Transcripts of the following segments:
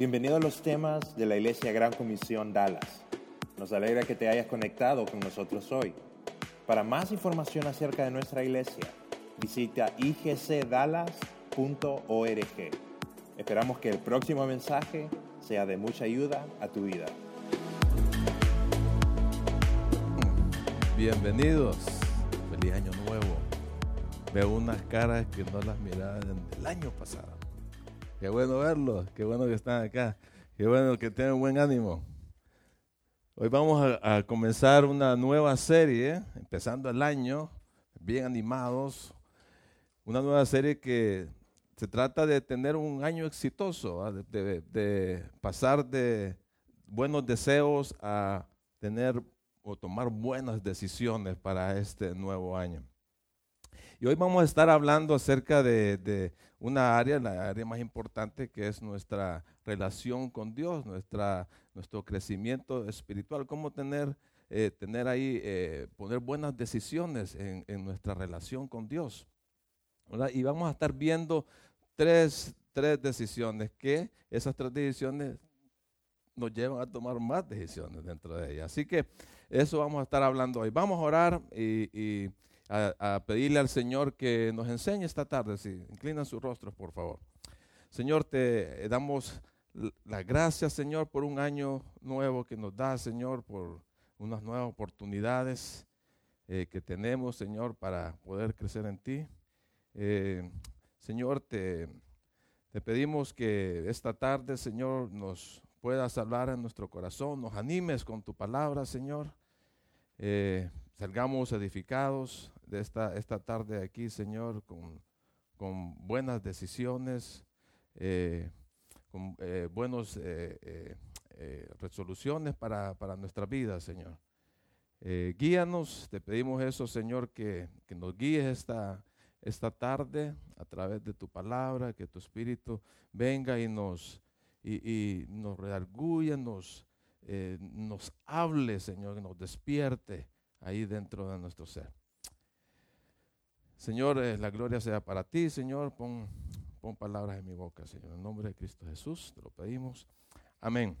Bienvenido a los temas de la Iglesia Gran Comisión Dallas. Nos alegra que te hayas conectado con nosotros hoy. Para más información acerca de nuestra iglesia, visita igcdallas.org. Esperamos que el próximo mensaje sea de mucha ayuda a tu vida. Bienvenidos. Feliz año nuevo. Veo unas caras que no las miraba el año pasado. Qué bueno verlos, qué bueno que están acá, qué bueno que tienen buen ánimo. Hoy vamos a, comenzar una nueva serie, empezando el año, bien animados. Una nueva serie que se trata de tener un año exitoso, de, pasar de buenos deseos a tener o tomar buenas decisiones para este nuevo año. Y hoy vamos a estar hablando acerca de, de, una área, la área más importante, que es nuestra relación con Dios, nuestra, nuestro crecimiento espiritual, cómo tener, eh, tener ahí, eh, poner buenas decisiones en, en, nuestra relación con Dios. Y vamos a estar viendo tres, tres decisiones que esas tres decisiones nos llevan a tomar más decisiones dentro de ellas. Así que eso vamos a estar hablando hoy. Vamos a orar y a, pedirle al Señor que nos enseñe esta tarde. Si inclinan sus rostros, por favor. Señor, te damos las gracias, Señor, por un año nuevo que nos da, Señor, por unas nuevas oportunidades eh, que tenemos, Señor, para poder crecer en ti. Eh, Señor, te, te pedimos que esta tarde, Señor, nos puedas hablar en nuestro corazón, nos animes con tu palabra, Señor. Eh, salgamos edificados de esta, esta tarde aquí, Señor, con, con buenas decisiones, eh, con eh, buenas eh, eh, resoluciones para, para, nuestra vida, Señor. guíanos, te pedimos eso, Señor, que, que nos guíes esta, esta tarde a través de tu palabra, que tu Espíritu venga y nos, y, nos redarguya, nos, nos hable, Señor, que nos despierte ahí dentro de nuestro ser. Señor, eh, la gloria sea para ti, Señor. Pon, palabras en mi boca, Señor. En nombre de Cristo Jesús te lo pedimos. Amén.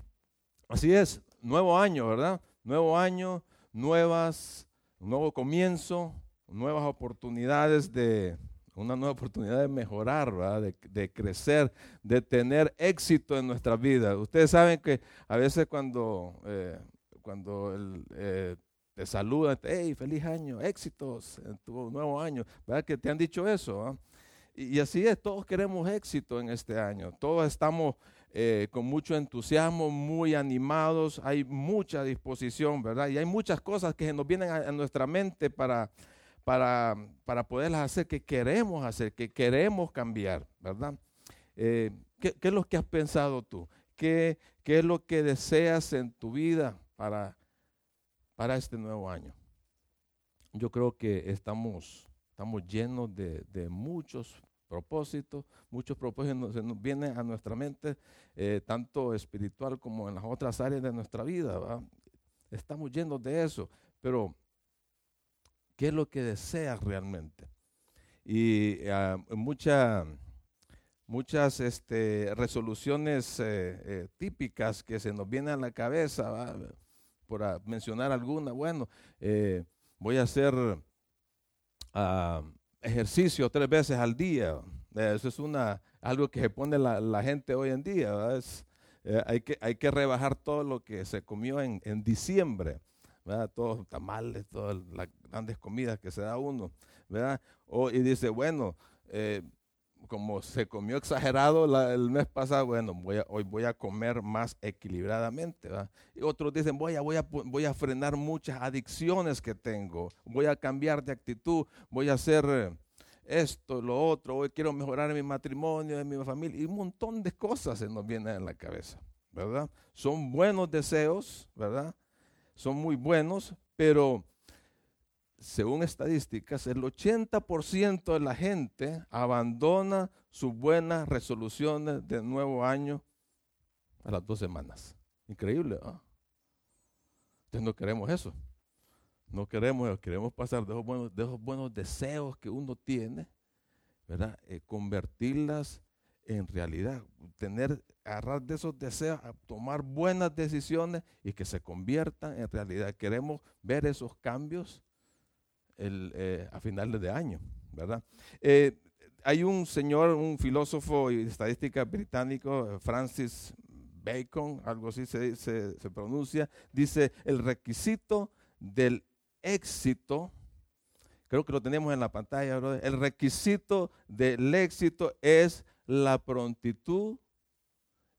Así es, nuevo año, ¿verdad? Nuevo año, nuevas, nuevo comienzo, nuevas oportunidades de, una nueva oportunidad de mejorar, de, de, crecer, de tener éxito en nuestra vida. Ustedes saben que a veces cuando, eh, cuando el, eh, te saludan, hey, feliz año, éxitos en tu nuevo año, ¿verdad? Que te han dicho eso. ¿eh? Y, así es, todos queremos éxito en este año, todos estamos eh, con mucho entusiasmo, muy animados, hay mucha disposición, ¿verdad? Y hay muchas cosas que nos vienen a, a nuestra mente para para, para poderlas hacer, que queremos hacer, que queremos cambiar, ¿verdad? Eh, ¿qué, ¿qué, es lo que has pensado tú? ¿Qué, ¿Qué, es lo que deseas en tu vida para, para este nuevo año? Yo creo que estamos, estamos llenos de, de muchos propósitos, muchos propósitos se nos vienen a nuestra mente, eh, tanto espiritual como en las otras áreas de nuestra vida. ¿verdad? Estamos llenos de eso, pero qué es lo que deseas realmente. Y mucha, muchas este, resoluciones eh, eh, típicas que se nos vienen a la cabeza, ¿va? Por mencionar alguna, bueno, eh, voy a hacer uh, ejercicio tres veces al día. Eso es una, algo que se pone la, gente hoy en día. Es, eh, hay, que, hay que rebajar todo lo que se comió en, en diciembre. ¿verdad? Todos tamales, todas las grandes comidas que se da uno, ¿verdad? O, y dice, bueno, eh, como se comió exagerado el mes pasado, bueno, voy a, hoy voy a comer más equilibradamente. Y otros dicen, voy a, voy, a, voy a frenar muchas adicciones que tengo, voy a cambiar de actitud, voy a hacer esto, lo otro, hoy quiero mejorar mi matrimonio, mi familia, y un montón de cosas se nos vienen en la cabeza, ¿verdad? Son buenos deseos, ¿verdad? son muy buenos, pero según estadísticas, el 80% de la gente abandona sus buenas resoluciones de nuevo año a las dos semanas. Increíble, ¿ah? Entonces no queremos eso. No queremos queremos pasar de esos buenos, buenos deseos que uno tiene, ¿verdad? Eh, convertirlas en realidad, tener, agarrar de esos deseos, tomar buenas decisiones y que se conviertan en realidad. Queremos ver esos cambios eh, a finales de año, ¿verdad? Eh, hay un señor, un filósofo y estadística británico, Francis Bacon, algo así se, se pronuncia, dice, el requisito del éxito, creo que lo tenemos en la pantalla, el requisito del éxito es la prontitud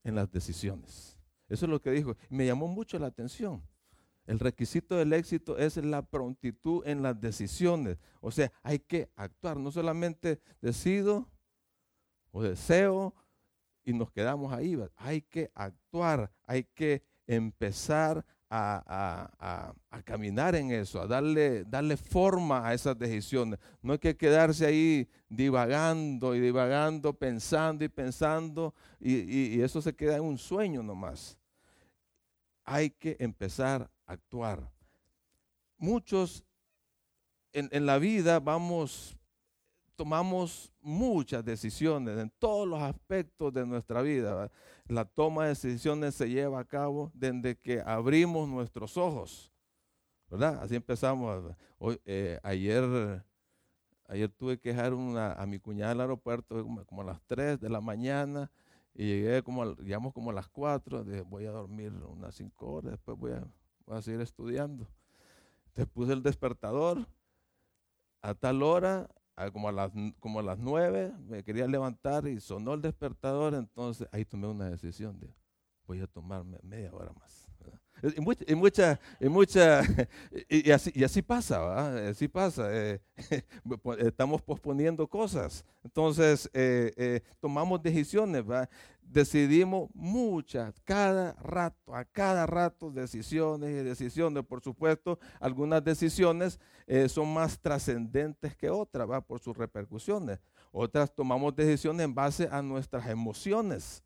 en las decisiones. Eso es lo que dijo. Me llamó mucho la atención. El requisito del éxito es la prontitud en las decisiones. O sea, hay que actuar. No solamente decido o deseo y nos quedamos ahí. Hay que actuar. Hay que empezar a, caminar en eso, a darle, darle forma a esas decisiones. No hay que quedarse ahí divagando y divagando, pensando y pensando, y, eso se queda en un sueño nomás. Hay que empezar a actuar. Muchos en, la vida vamos tomamos muchas decisiones en todos los aspectos de nuestra vida. La toma de decisiones se lleva a cabo desde que abrimos nuestros ojos. ¿Verdad? Así empezamos. Eh, ayer, ayer tuve que dejar a mi cuñada al aeropuerto como, a las 3 de la mañana y llegué como, llegamos como a las 4. Dije, voy a dormir unas 5 horas, después voy a, voy a seguir estudiando. Entonces puse el despertador a tal hora como a, las, como a las nueve me quería levantar y sonó el despertador, entonces ahí tomé una decisión de voy a tomarme media hora más. Y, mucha, y, mucha, y, así, y así pasa, así pasa. Eh, estamos posponiendo cosas. Entonces, eh, eh, tomamos decisiones, ¿va? decidimos muchas, cada rato, a cada rato, decisiones y decisiones. Por supuesto, algunas decisiones son más trascendentes que otras, ¿va? por sus repercusiones. Otras tomamos decisiones en base a nuestras emociones.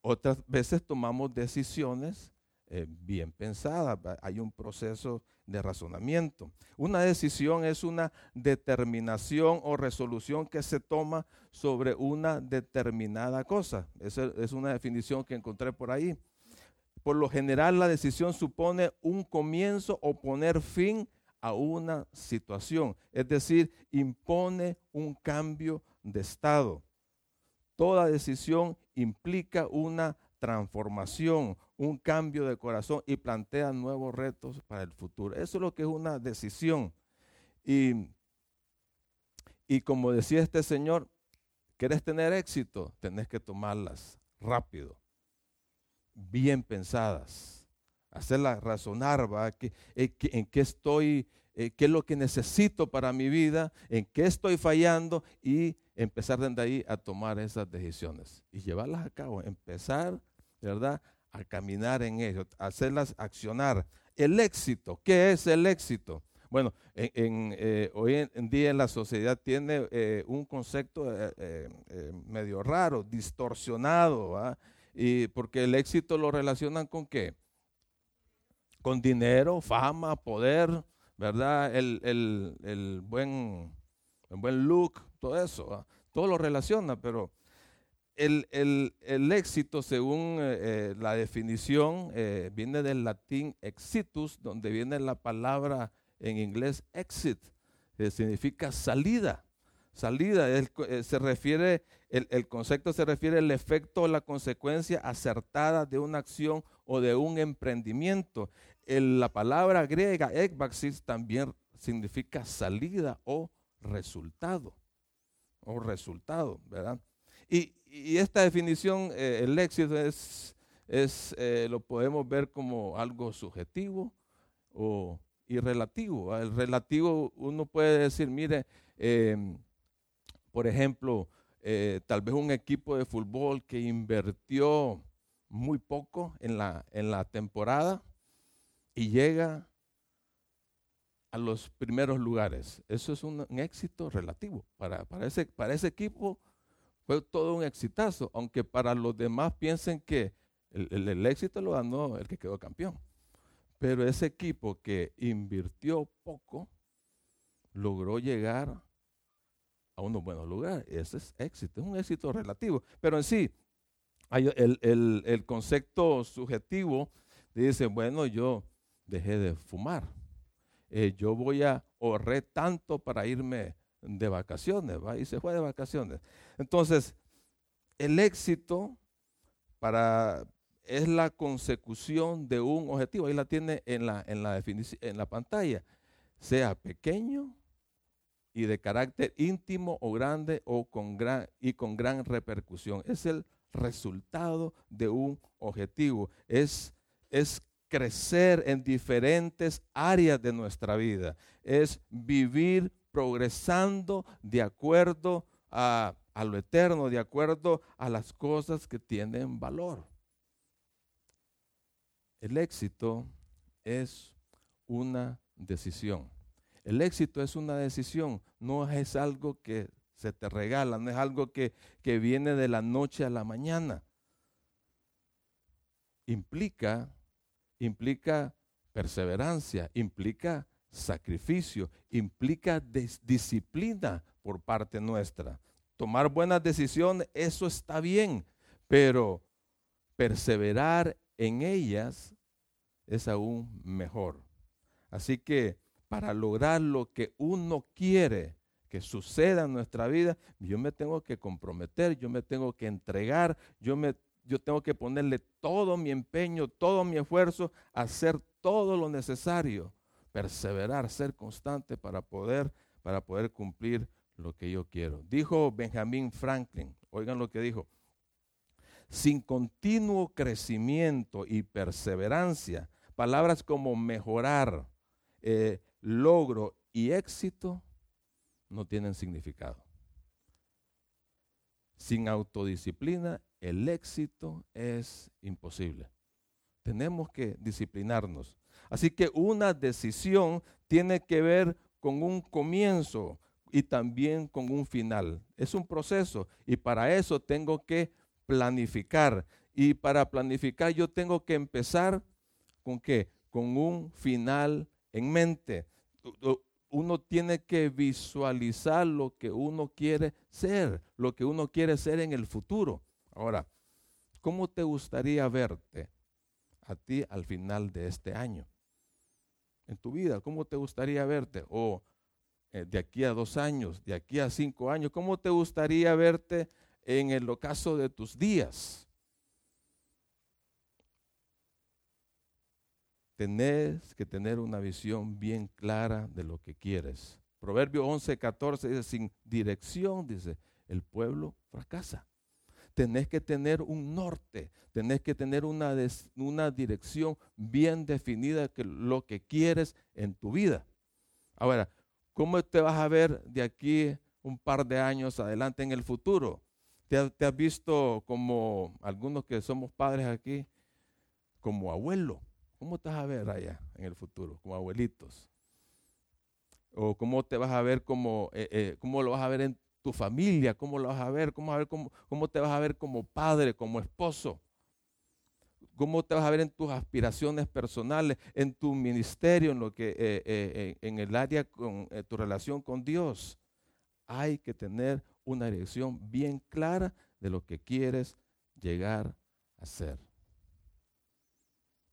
Otras veces tomamos decisiones eh, bien pensadas. Hay un proceso de razonamiento. Una decisión es una determinación o resolución que se toma sobre una determinada cosa. Esa es una definición que encontré por ahí. Por lo general la decisión supone un comienzo o poner fin a una situación, es decir, impone un cambio de estado. Toda decisión implica una transformación, un cambio de corazón y plantea nuevos retos para el futuro. Eso es lo que es una decisión. Y, y como decía este señor, ¿quieres tener éxito? Tenés que tomarlas rápido, bien pensadas, hacerlas razonar, ¿va? Eh, ¿En qué estoy? Eh, ¿Qué es lo que necesito para mi vida? ¿En qué estoy fallando? Y empezar desde ahí a tomar esas decisiones y llevarlas a cabo. Empezar, ¿verdad? a caminar en ello, hacerlas accionar. El éxito, ¿qué es el éxito? Bueno, en, eh, hoy en día la sociedad tiene eh, un concepto eh, medio raro, distorsionado, y porque el éxito lo relacionan con qué? Con dinero, fama, poder, ¿verdad? El, el buen, el buen look, todo eso, todo lo relaciona, pero el, éxito, según eh, eh, la definición, eh, viene del latín exitus, donde viene la palabra en inglés exit, significa salida. Salida, se refiere, el, concepto se refiere al efecto o la consecuencia acertada de una acción o de un emprendimiento. la palabra griega ekbaxis también significa salida o resultado. O resultado, ¿verdad? Y, esta definición, eh, el éxito es, es eh, lo podemos ver como algo subjetivo o irrelativo. El relativo uno puede decir, mire, em, por ejemplo, eh, tal vez un equipo de fútbol que invirtió muy poco en la, en la temporada y llega a los primeros lugares. Eso es un, éxito relativo. Para, para, ese, para ese equipo fue todo un exitazo, aunque para los demás piensen que el, éxito lo ganó el que quedó campeón. Pero ese equipo que invirtió poco logró llegar a unos buenos lugares. Ese es éxito, es un éxito relativo. Pero en sí, hay el, concepto subjetivo dice, bueno, yo dejé de fumar. Eh, yo voy a ahorrar tanto para irme de vacaciones, ¿va? y se fue de vacaciones. Entonces, el éxito para, es la consecución de un objetivo. Ahí la tiene en la, en la, en la pantalla. Sea pequeño y de carácter íntimo o grande o con gran, y con gran repercusión. Es el resultado de un objetivo. Es, es crecer en diferentes áreas de nuestra vida. Es vivir progresando de acuerdo a, lo eterno, de acuerdo a las cosas que tienen valor. El éxito es una decisión. El éxito es una decisión, no es algo que se te regala, no es algo que, que viene de la noche a la mañana. Implica, implica perseverancia, implica sacrificio, implica disciplina por parte nuestra. Tomar buenas decisiones, eso está bien, pero perseverar en ellas es aún mejor. Así que para lograr lo que uno quiere que suceda en nuestra vida, yo me tengo que comprometer, yo me tengo que entregar, yo, me, yo tengo que ponerle todo mi empeño, todo mi esfuerzo, hacer todo lo necesario, perseverar, ser constante para poder, para poder cumplir lo que yo quiero. Dijo Benjamin Franklin, oigan lo que dijo, sin continuo crecimiento y perseverancia, palabras como mejorar, eh, logro y éxito no tienen significado. Sin autodisciplina, el éxito es imposible. Tenemos que disciplinarnos. Así que una decisión tiene que ver con un comienzo y también con un final. Es un proceso y para eso tengo que planificar. Y para planificar yo tengo que empezar con qué? Con un final en mente uno tiene que visualizar lo que uno quiere ser, lo que uno quiere ser en el futuro. Ahora, ¿cómo te gustaría verte a ti al final de este año? En tu vida, ¿cómo te gustaría verte? O eh, de aquí a dos años, de aquí a cinco años, ¿cómo te gustaría verte en el ocaso de tus días? tenés que tener una visión bien clara de lo que quieres. Proverbio 11, 14 dice, sin dirección, dice, el pueblo fracasa. Tenés que tener un norte, tenés que tener una, una dirección bien definida que lo que quieres en tu vida. Ahora, ¿cómo te vas a ver de aquí un par de años adelante en el futuro? ¿Te, te has visto como algunos que somos padres aquí, como abuelo? ¿Cómo te vas a ver allá en el futuro? Como abuelitos. O cómo te vas a ver como, eh, eh, cómo lo vas a ver en tu familia, cómo lo vas a ver, cómo, a ver cómo, cómo te vas a ver como padre, como esposo. ¿Cómo te vas a ver en tus aspiraciones personales, en tu ministerio, en lo que, eh, en el área con tu relación con Dios? Hay que tener una dirección bien clara de lo que quieres llegar a ser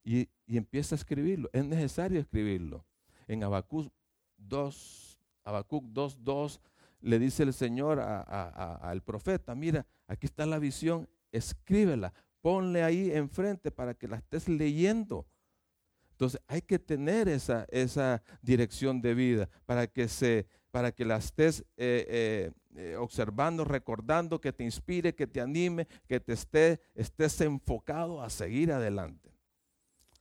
y, empieza a escribirlo. Es necesario escribirlo. En Habacuc 2, Habacuc 2.2 le dice el Señor al profeta, mira, aquí está la visión, escríbela, ponle ahí enfrente para que la estés leyendo. Entonces hay que tener esa, esa dirección de vida para que, se, para que la estés eh, eh, eh, observando, recordando, que te inspire, que te anime, que te esté, estés enfocado a seguir adelante.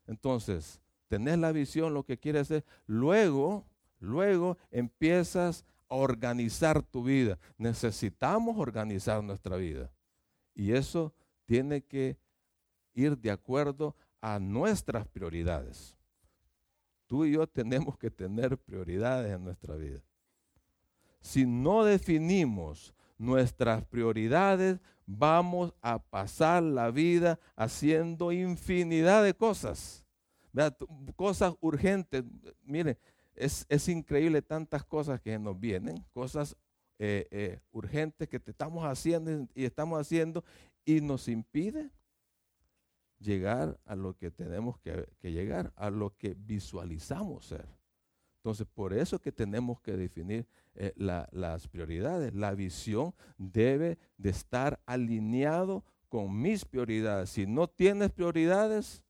Entonces, tenés la visión, lo que quieres hacer. Luego, luego empiezas organizar tu vida. Necesitamos organizar nuestra vida. Y eso tiene que ir de acuerdo a nuestras prioridades. Tú y yo tenemos que tener prioridades en nuestra vida. Si no definimos nuestras prioridades, vamos a pasar la vida haciendo infinidad de cosas. Cosas urgentes. Mire, es, increíble tantas cosas que nos vienen, cosas eh, eh, urgentes que te estamos haciendo y estamos haciendo y nos impide llegar a lo que tenemos que, llegar, a lo que visualizamos ser. Entonces, por eso que tenemos que definir eh, las prioridades. La visión debe de estar alineado con mis prioridades. Si no tienes prioridades,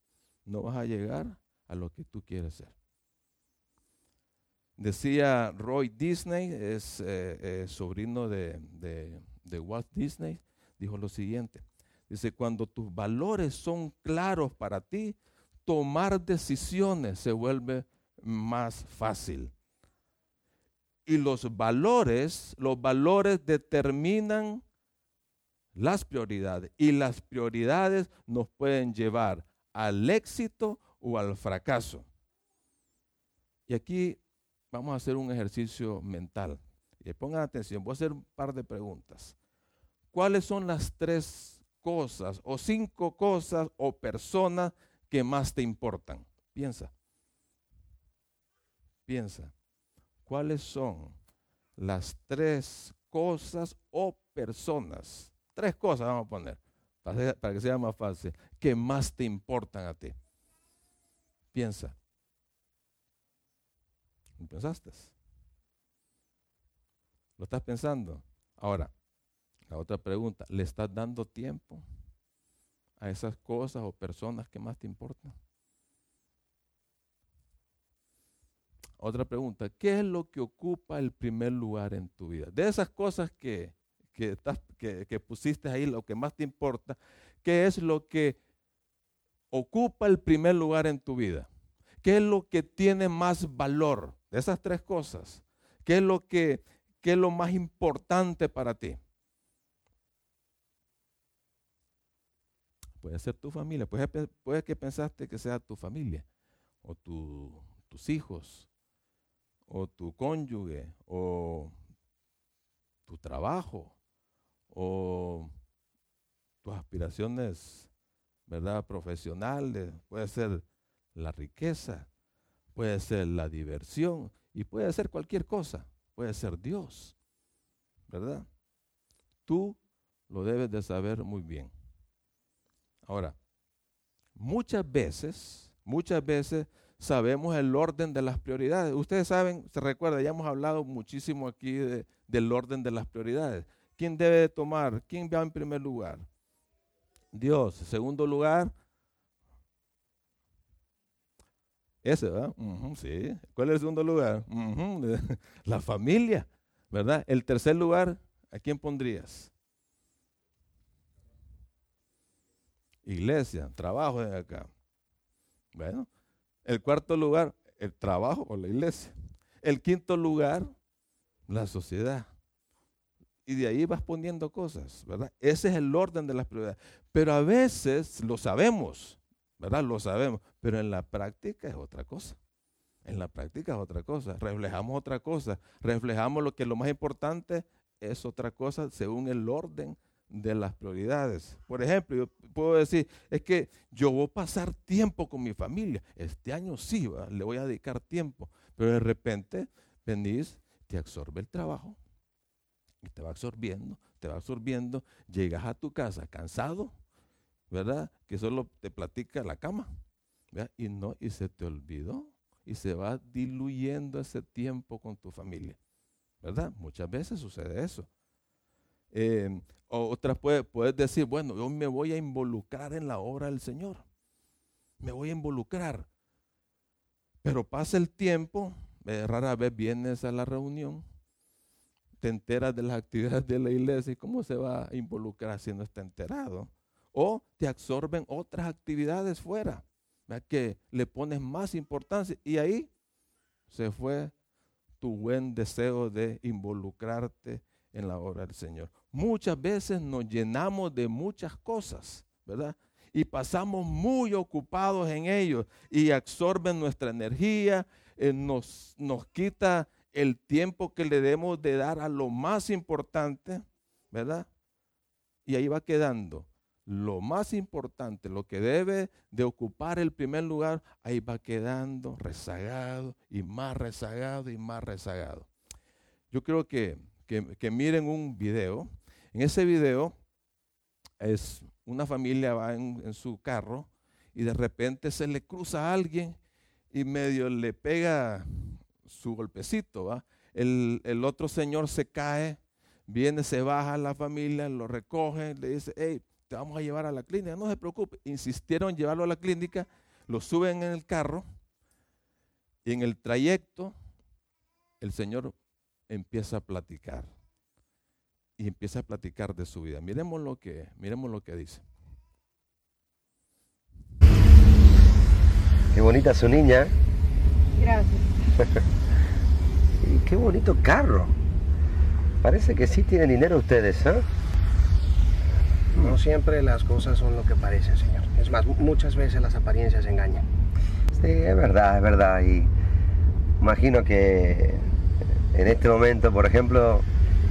no vas a llegar a lo que tú quieres ser. Decía Roy Disney, es eh, eh, sobrino de, de Walt Disney, dijo lo siguiente. Dice, cuando tus valores son claros para ti, tomar decisiones se vuelve más fácil. Y los valores, los valores determinan las prioridades. Y las prioridades nos pueden llevar al éxito o al fracaso. Y aquí vamos a hacer un ejercicio mental. Y pongan atención, voy a hacer un par de preguntas. ¿Cuáles son las tres cosas o cinco cosas o personas que más te importan? Piensa. Piensa. ¿Cuáles son las tres cosas o personas? Tres cosas vamos a poner, para, que sea más fácil, que más te importan a ti. Piensa. ¿Lo pensaste? ¿Lo estás pensando? Ahora, la otra pregunta, ¿le estás dando tiempo a esas cosas o personas que más te importan? Otra pregunta, ¿qué es lo que ocupa el primer lugar en tu vida? De esas cosas que, que, que pusiste ahí, lo que más te importa, ¿qué es lo que ocupa el primer lugar en tu vida? ¿Qué es lo que tiene más valor? De esas tres cosas. ¿Qué es lo que qué es lo más importante para ti? Puede ser tu familia, puede, que pensaste que sea tu familia, o tus hijos, o tu cónyuge, o tu trabajo, o tus aspiraciones, ¿verdad? Profesionales, puede ser la riqueza, puede ser la diversión y puede ser cualquier cosa, puede ser Dios, ¿verdad? Tú lo debes de saber muy bien. Ahora, muchas veces, muchas veces sabemos el orden de las prioridades. Ustedes saben, se recuerda, ya hemos hablado muchísimo aquí del orden de las prioridades. ¿Quién debe tomar? ¿Quién va en primer lugar? Dios. Segundo lugar, Ese, ¿verdad? sí. ¿Cuál es el segundo lugar? La familia, ¿verdad? El tercer lugar, ¿a quién pondrías? Iglesia, trabajo de acá. Bueno, el cuarto lugar, el trabajo o la iglesia. El quinto lugar, la sociedad. Y de ahí vas poniendo cosas, ¿verdad? Ese es el orden de las prioridades. Pero a veces lo sabemos, ¿verdad? Lo sabemos, pero en la práctica es otra cosa. En la práctica es otra cosa. Reflejamos otra cosa. Reflejamos lo que lo más importante es otra cosa según el orden de las prioridades. Por ejemplo, yo puedo decir, es que yo voy a pasar tiempo con mi familia. Este año sí, le voy a dedicar tiempo. Pero de repente venís, te absorbe el trabajo y te va absorbiendo, te va absorbiendo. Llegas a tu casa cansado, ¿verdad? Que solo te platica la cama, Y no, y se te olvidó y se va diluyendo ese tiempo con tu familia, ¿verdad? Muchas veces sucede eso. Eh, otras puedes decir, bueno, yo me voy a involucrar en la obra del Señor, me voy a involucrar, pero pasa el tiempo, eh, rara vez vienes a la reunión, te enteras de las actividades de la iglesia y cómo se va a involucrar si no está enterado o te absorben otras actividades fuera, que le pones más importancia y ahí se fue tu buen deseo de involucrarte en la obra del Señor. Muchas veces nos llenamos de muchas cosas, ¿verdad? Y pasamos muy ocupados en ellos y absorben nuestra energía, eh, nos, nos quita el tiempo que le debemos de dar a lo más importante, ¿verdad? Y ahí va quedando lo más importante, lo que debe de ocupar el primer lugar, ahí va quedando rezagado y más rezagado y más rezagado. Yo creo que, que, miren un video. En ese video es una familia va en, su carro y de repente se le cruza a alguien y medio le pega su golpecito, ¿va? El, el, otro señor se cae, viene, se baja la familia, lo recoge, le dice, hey, te vamos a llevar a la clínica, no se preocupe. Insistieron en llevarlo a la clínica, lo suben en el carro y en el trayecto el Señor empieza a platicar y empieza a platicar de su vida. Miremos lo que, miremos lo que dice. Qué bonita su niña. Gracias. y qué bonito carro. Parece que sí tienen dinero ustedes, ¿eh? No siempre las cosas son lo que parecen, señor. Es más, muchas veces las apariencias engañan. Sí, es verdad, es verdad. Y imagino que en este momento, por ejemplo,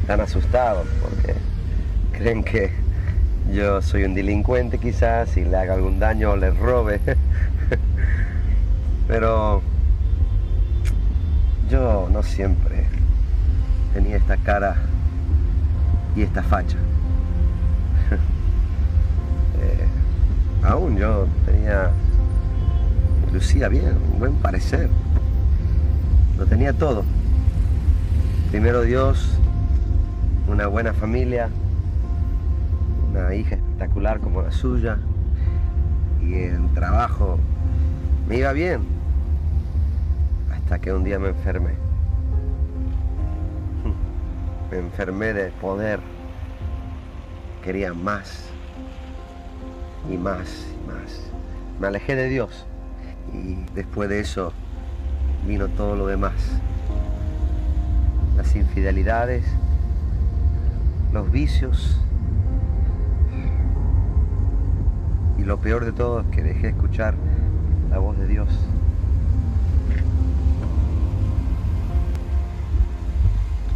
están asustados porque creen que yo soy un delincuente quizás y le haga algún daño o les robe. Pero yo no siempre tenía esta cara y esta facha. Aún yo tenía, lucía bien, un buen parecer. Lo tenía todo. Primero Dios, una buena familia, una hija espectacular como la suya y el trabajo me iba bien hasta que un día me enfermé. Me enfermé de poder. Quería más y más y más. Me alejé de Dios y después de eso vino todo lo demás. Las infidelidades, los vicios. Y lo peor de todo es que dejé de escuchar la voz de Dios.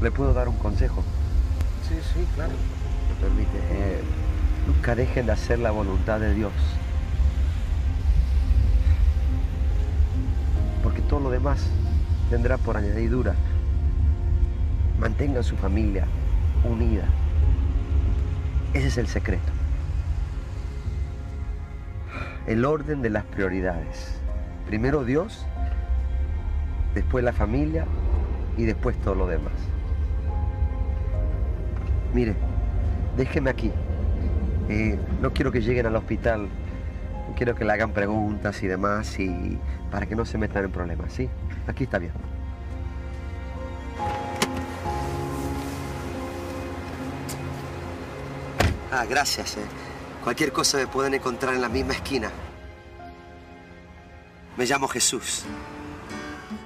¿Le puedo dar un consejo? Sí, sí, claro. Me permite. Eh, nunca dejen de hacer la voluntad de Dios. Porque todo lo demás vendrá por añadidura. Mantengan su familia unida. Ese es el secreto. El orden de las prioridades. Primero Dios, después la familia y después todo lo demás. Mire, déjeme aquí. No quiero que lleguen al hospital. Quiero que le hagan preguntas y demás y para que no se metan en problemas, ¿sí? Aquí está bien. Ah, gracias. Eh. Cualquier cosa me pueden encontrar en la misma esquina. Me llamo Jesús.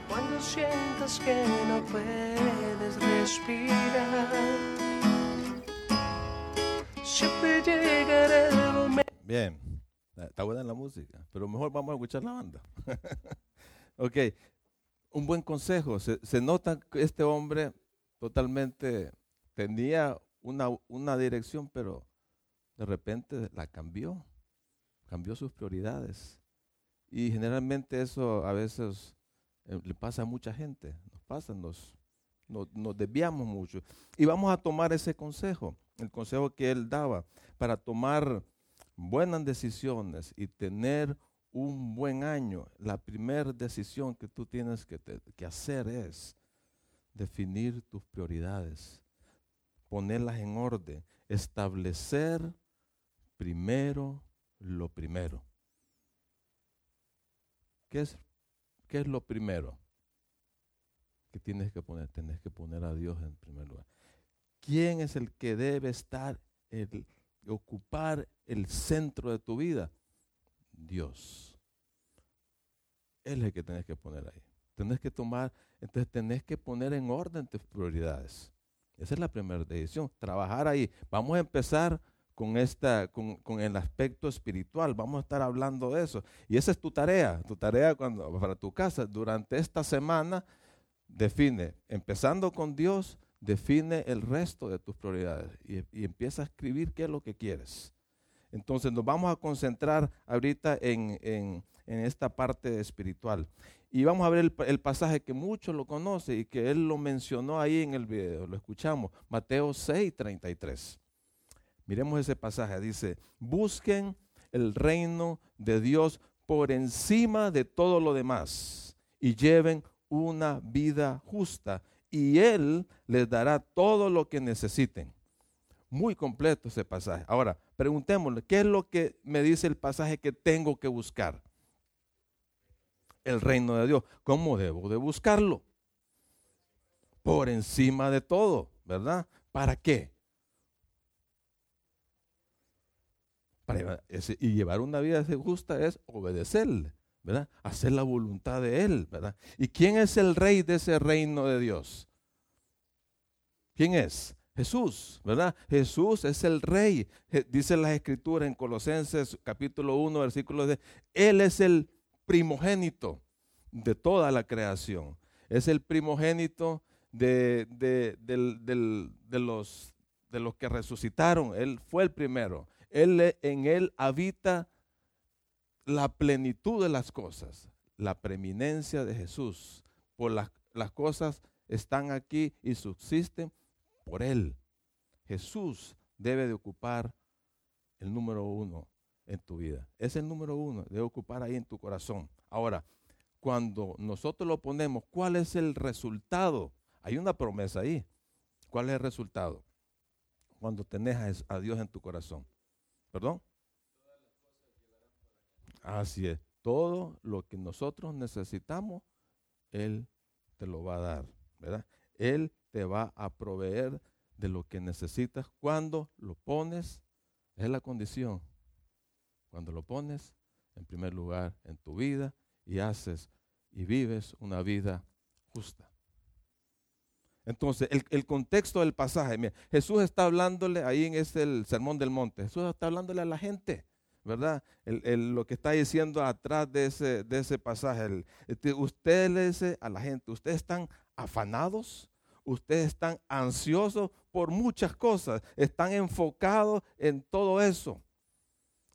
Cuando sientas que no puedes respirar, Bien, está buena la música, pero mejor vamos a escuchar la banda. ok, un buen consejo. Se, nota que este hombre totalmente tenía una, una dirección, pero de repente la cambió, cambió sus prioridades. Y generalmente eso a veces eh, le pasa a mucha gente, nos pasa, nos, nos, desviamos mucho. Y vamos a tomar ese consejo, el consejo que él daba, para tomar buenas decisiones y tener un buen año. La primera decisión que tú tienes que, hacer es definir tus prioridades, ponerlas en orden, establecer primero lo primero. ¿Qué es, qué es lo primero? Que tienes que poner, tienes que poner a Dios en primer lugar. ¿Quién es el que debe estar, el, ocupar el centro de tu vida? Dios. Él es el que tienes que poner ahí. Tenés que tomar, entonces tenés que poner en orden tus prioridades. Esa es la primera decisión, trabajar ahí. Vamos a empezar con, esta, con, con, el aspecto espiritual. Vamos a estar hablando de eso. Y esa es tu tarea, tu tarea cuando, para tu casa. Durante esta semana, define, empezando con Dios, define el resto de tus prioridades y, empieza a escribir qué es lo que quieres. Entonces nos vamos a concentrar ahorita en, en, en esta parte espiritual. Y vamos a ver el, el pasaje que muchos lo conocen y que él lo mencionó ahí en el video, lo escuchamos, Mateo 6, 33. Miremos ese pasaje, dice, busquen el reino de Dios por encima de todo lo demás y lleven una vida justa y Él les dará todo lo que necesiten. Muy completo ese pasaje. Ahora, preguntémosle, ¿qué es lo que me dice el pasaje que tengo que buscar? El reino de Dios. ¿Cómo debo de buscarlo? Por encima de todo, ¿verdad? ¿Para qué? Para, y llevar una vida justa es obedecerle. ¿Verdad? Hacer la voluntad de Él, ¿verdad? ¿Y quién es el rey de ese reino de Dios? ¿Quién es? Jesús, ¿verdad? Jesús es el rey. Dice la escritura en Colosenses capítulo 1, versículo de Él es el primogénito de toda la creación. Es el primogénito de, de, los, de los que resucitaron. Él fue el primero. Él, en Él habita la plenitud de las cosas, la preeminencia de Jesús. Por las, las cosas están aquí y subsisten por Él. Jesús debe de ocupar el número uno en tu vida. Es el número uno, debe ocupar ahí en tu corazón. Ahora, cuando nosotros lo ponemos, ¿cuál es el resultado? Hay una promesa ahí. ¿Cuál es el resultado? Cuando tenés a Dios en tu corazón. ¿Perdón? Así es. Todo lo que nosotros necesitamos, Él te lo va a dar, ¿verdad? Él te va a proveer de lo que necesitas cuando lo pones, es la condición. Cuando lo pones en primer lugar en tu vida y haces y vives una vida justa. Entonces, el, contexto del pasaje, Jesús está hablándole, ahí en este el sermón del monte, Jesús está hablándole a la gente. ¿Verdad? lo que está diciendo atrás de ese, de ese pasaje. Este, usted le dice a la gente, ustedes están afanados, ustedes están ansiosos por muchas cosas, están enfocados en todo eso.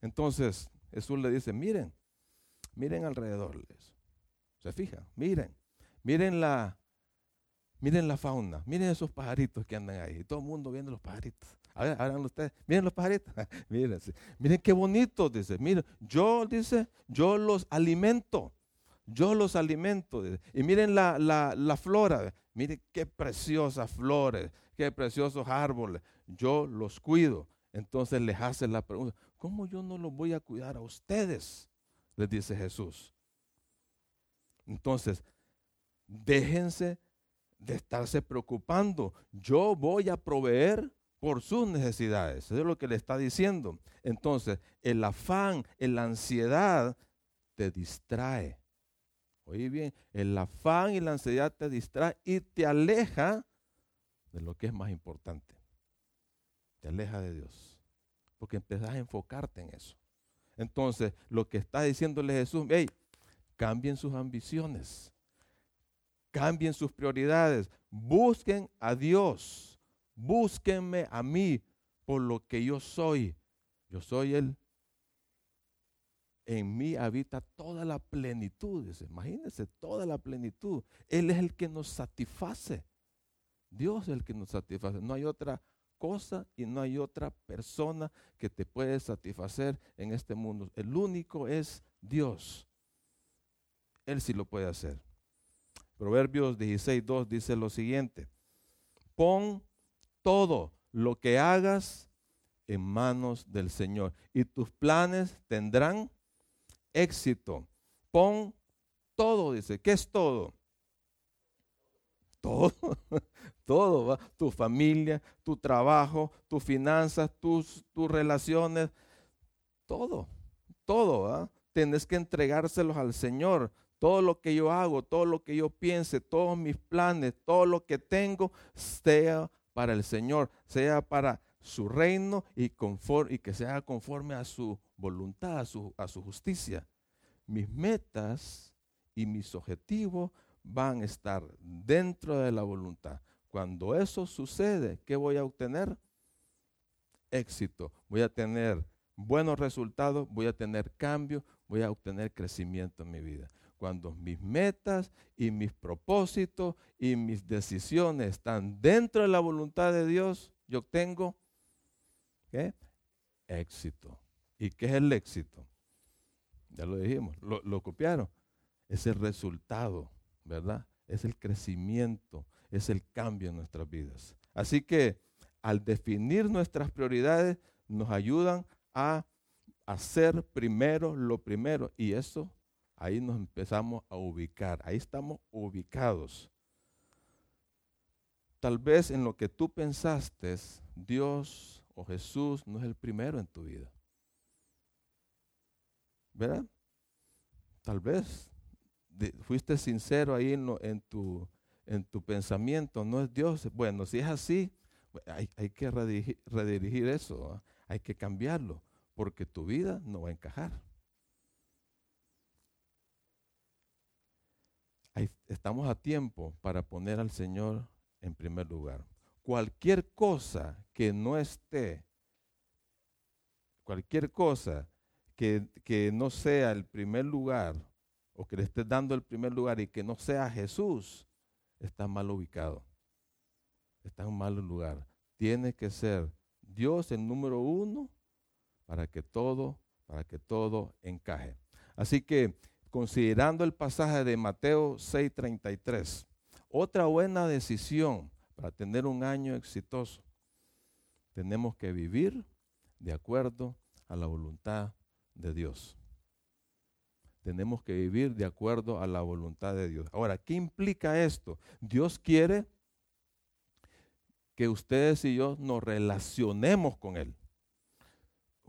Entonces Jesús le dice, miren, miren alrededor. Se fija, miren, miren la, miren la fauna, miren esos pajaritos que andan ahí. Todo el mundo viendo los pajaritos. Ver, ustedes. Miren los pajaritos. miren, miren qué bonitos, dice. Miren, yo, dice, yo los alimento. Yo los alimento. Y miren la, la, flora. Miren qué preciosas flores, qué preciosos árboles. Yo los cuido. Entonces les hace la pregunta, ¿cómo yo no los voy a cuidar a ustedes? Les dice Jesús. Entonces, déjense de estarse preocupando. Yo voy a proveer por sus necesidades. Eso es lo que le está diciendo. Entonces, el afán, la ansiedad te distrae. Oye bien, el afán y la ansiedad te distrae y te aleja de lo que es más importante. Te aleja de Dios. Porque empezás a enfocarte en eso. Entonces, lo que está diciéndole Jesús, hey, cambien sus ambiciones, cambien sus prioridades, busquen a Dios búsquenme a mí por lo que yo soy. Yo soy Él. En mí habita toda la plenitud. imagínense, toda la plenitud. Él es el que nos satisface. Dios es el que nos satisface. No hay otra cosa y no hay otra persona que te puede satisfacer en este mundo. El único es Dios. Él sí lo puede hacer. Proverbios 16.2 dice lo siguiente. Pon todo lo que hagas en manos del Señor y tus planes tendrán éxito. Pon todo, dice. ¿Qué es todo? Todo, todo, ¿va? tu familia, tu trabajo, tus finanzas, tus, tus relaciones, todo, todo, ¿va? Tienes que entregárselos al Señor. Todo lo que yo hago, todo lo que yo piense, todos mis planes, todo lo que tengo, sea para el Señor, sea para su reino y, y que sea conforme a su voluntad, a su, a su justicia. Mis metas y mis objetivos van a estar dentro de la voluntad. Cuando eso sucede, ¿qué voy a obtener? Éxito. Voy a tener buenos resultados, voy a tener cambio, voy a obtener crecimiento en mi vida. Cuando mis metas y mis propósitos y mis decisiones están dentro de la voluntad de Dios, yo obtengo ¿qué? éxito. ¿Y qué es el éxito? Ya lo dijimos, lo, lo copiaron. Es el resultado, ¿verdad? Es el crecimiento, es el cambio en nuestras vidas. Así que al definir nuestras prioridades nos ayudan a hacer primero lo primero y eso ahí nos empezamos a ubicar, ahí estamos ubicados. Tal vez en lo que tú pensaste, Dios o Jesús no es el primero en tu vida. ¿Verdad? Tal vez fuiste sincero ahí en, tu, en tu pensamiento, no es Dios. Bueno, si es así, hay, que redirigir, eso, hay que cambiarlo, porque tu vida no va a encajar. Estamos a tiempo para poner al Señor en primer lugar. Cualquier cosa que no esté, cualquier cosa que, que no sea el primer lugar, o que le estés dando el primer lugar y que no sea Jesús, está mal ubicado. Está en un mal lugar. Tiene que ser Dios el número uno para que todo, para que todo encaje. Así que considerando el pasaje de Mateo 6:33, otra buena decisión para tener un año exitoso, tenemos que vivir de acuerdo a la voluntad de Dios. Tenemos que vivir de acuerdo a la voluntad de Dios. Ahora, ¿qué implica esto? Dios quiere que ustedes y yo nos relacionemos con Él.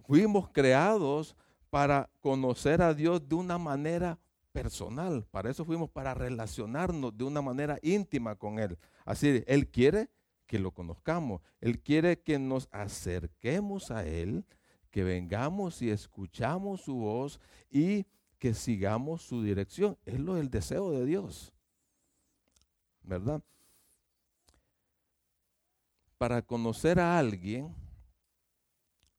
Fuimos creados para conocer a Dios de una manera personal. Para eso fuimos, para relacionarnos de una manera íntima con Él. Así, Él quiere que lo conozcamos. Él quiere que nos acerquemos a Él, que vengamos y escuchamos su voz y que sigamos su dirección. Es lo del deseo de Dios. ¿Verdad? Para conocer a alguien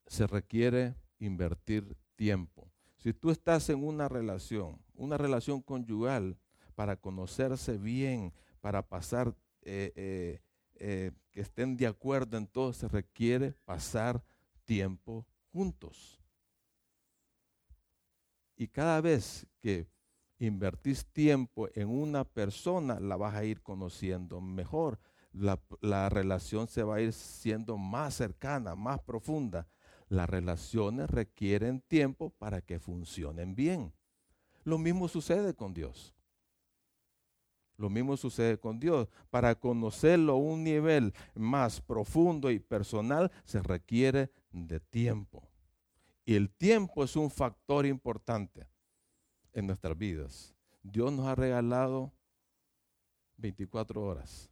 se requiere invertir tiempo. Si tú estás en una relación, una relación conyugal, para conocerse bien, para pasar, eh, eh, eh, que estén de acuerdo en todo, se requiere pasar tiempo juntos. Y cada vez que invertís tiempo en una persona, la vas a ir conociendo mejor. La, relación se va a ir siendo más cercana, más profunda. Las relaciones requieren tiempo para que funcionen bien. Lo mismo sucede con Dios. Lo mismo sucede con Dios. Para conocerlo a un nivel más profundo y personal se requiere de tiempo. Y el tiempo es un factor importante en nuestras vidas. Dios nos ha regalado 24 horas.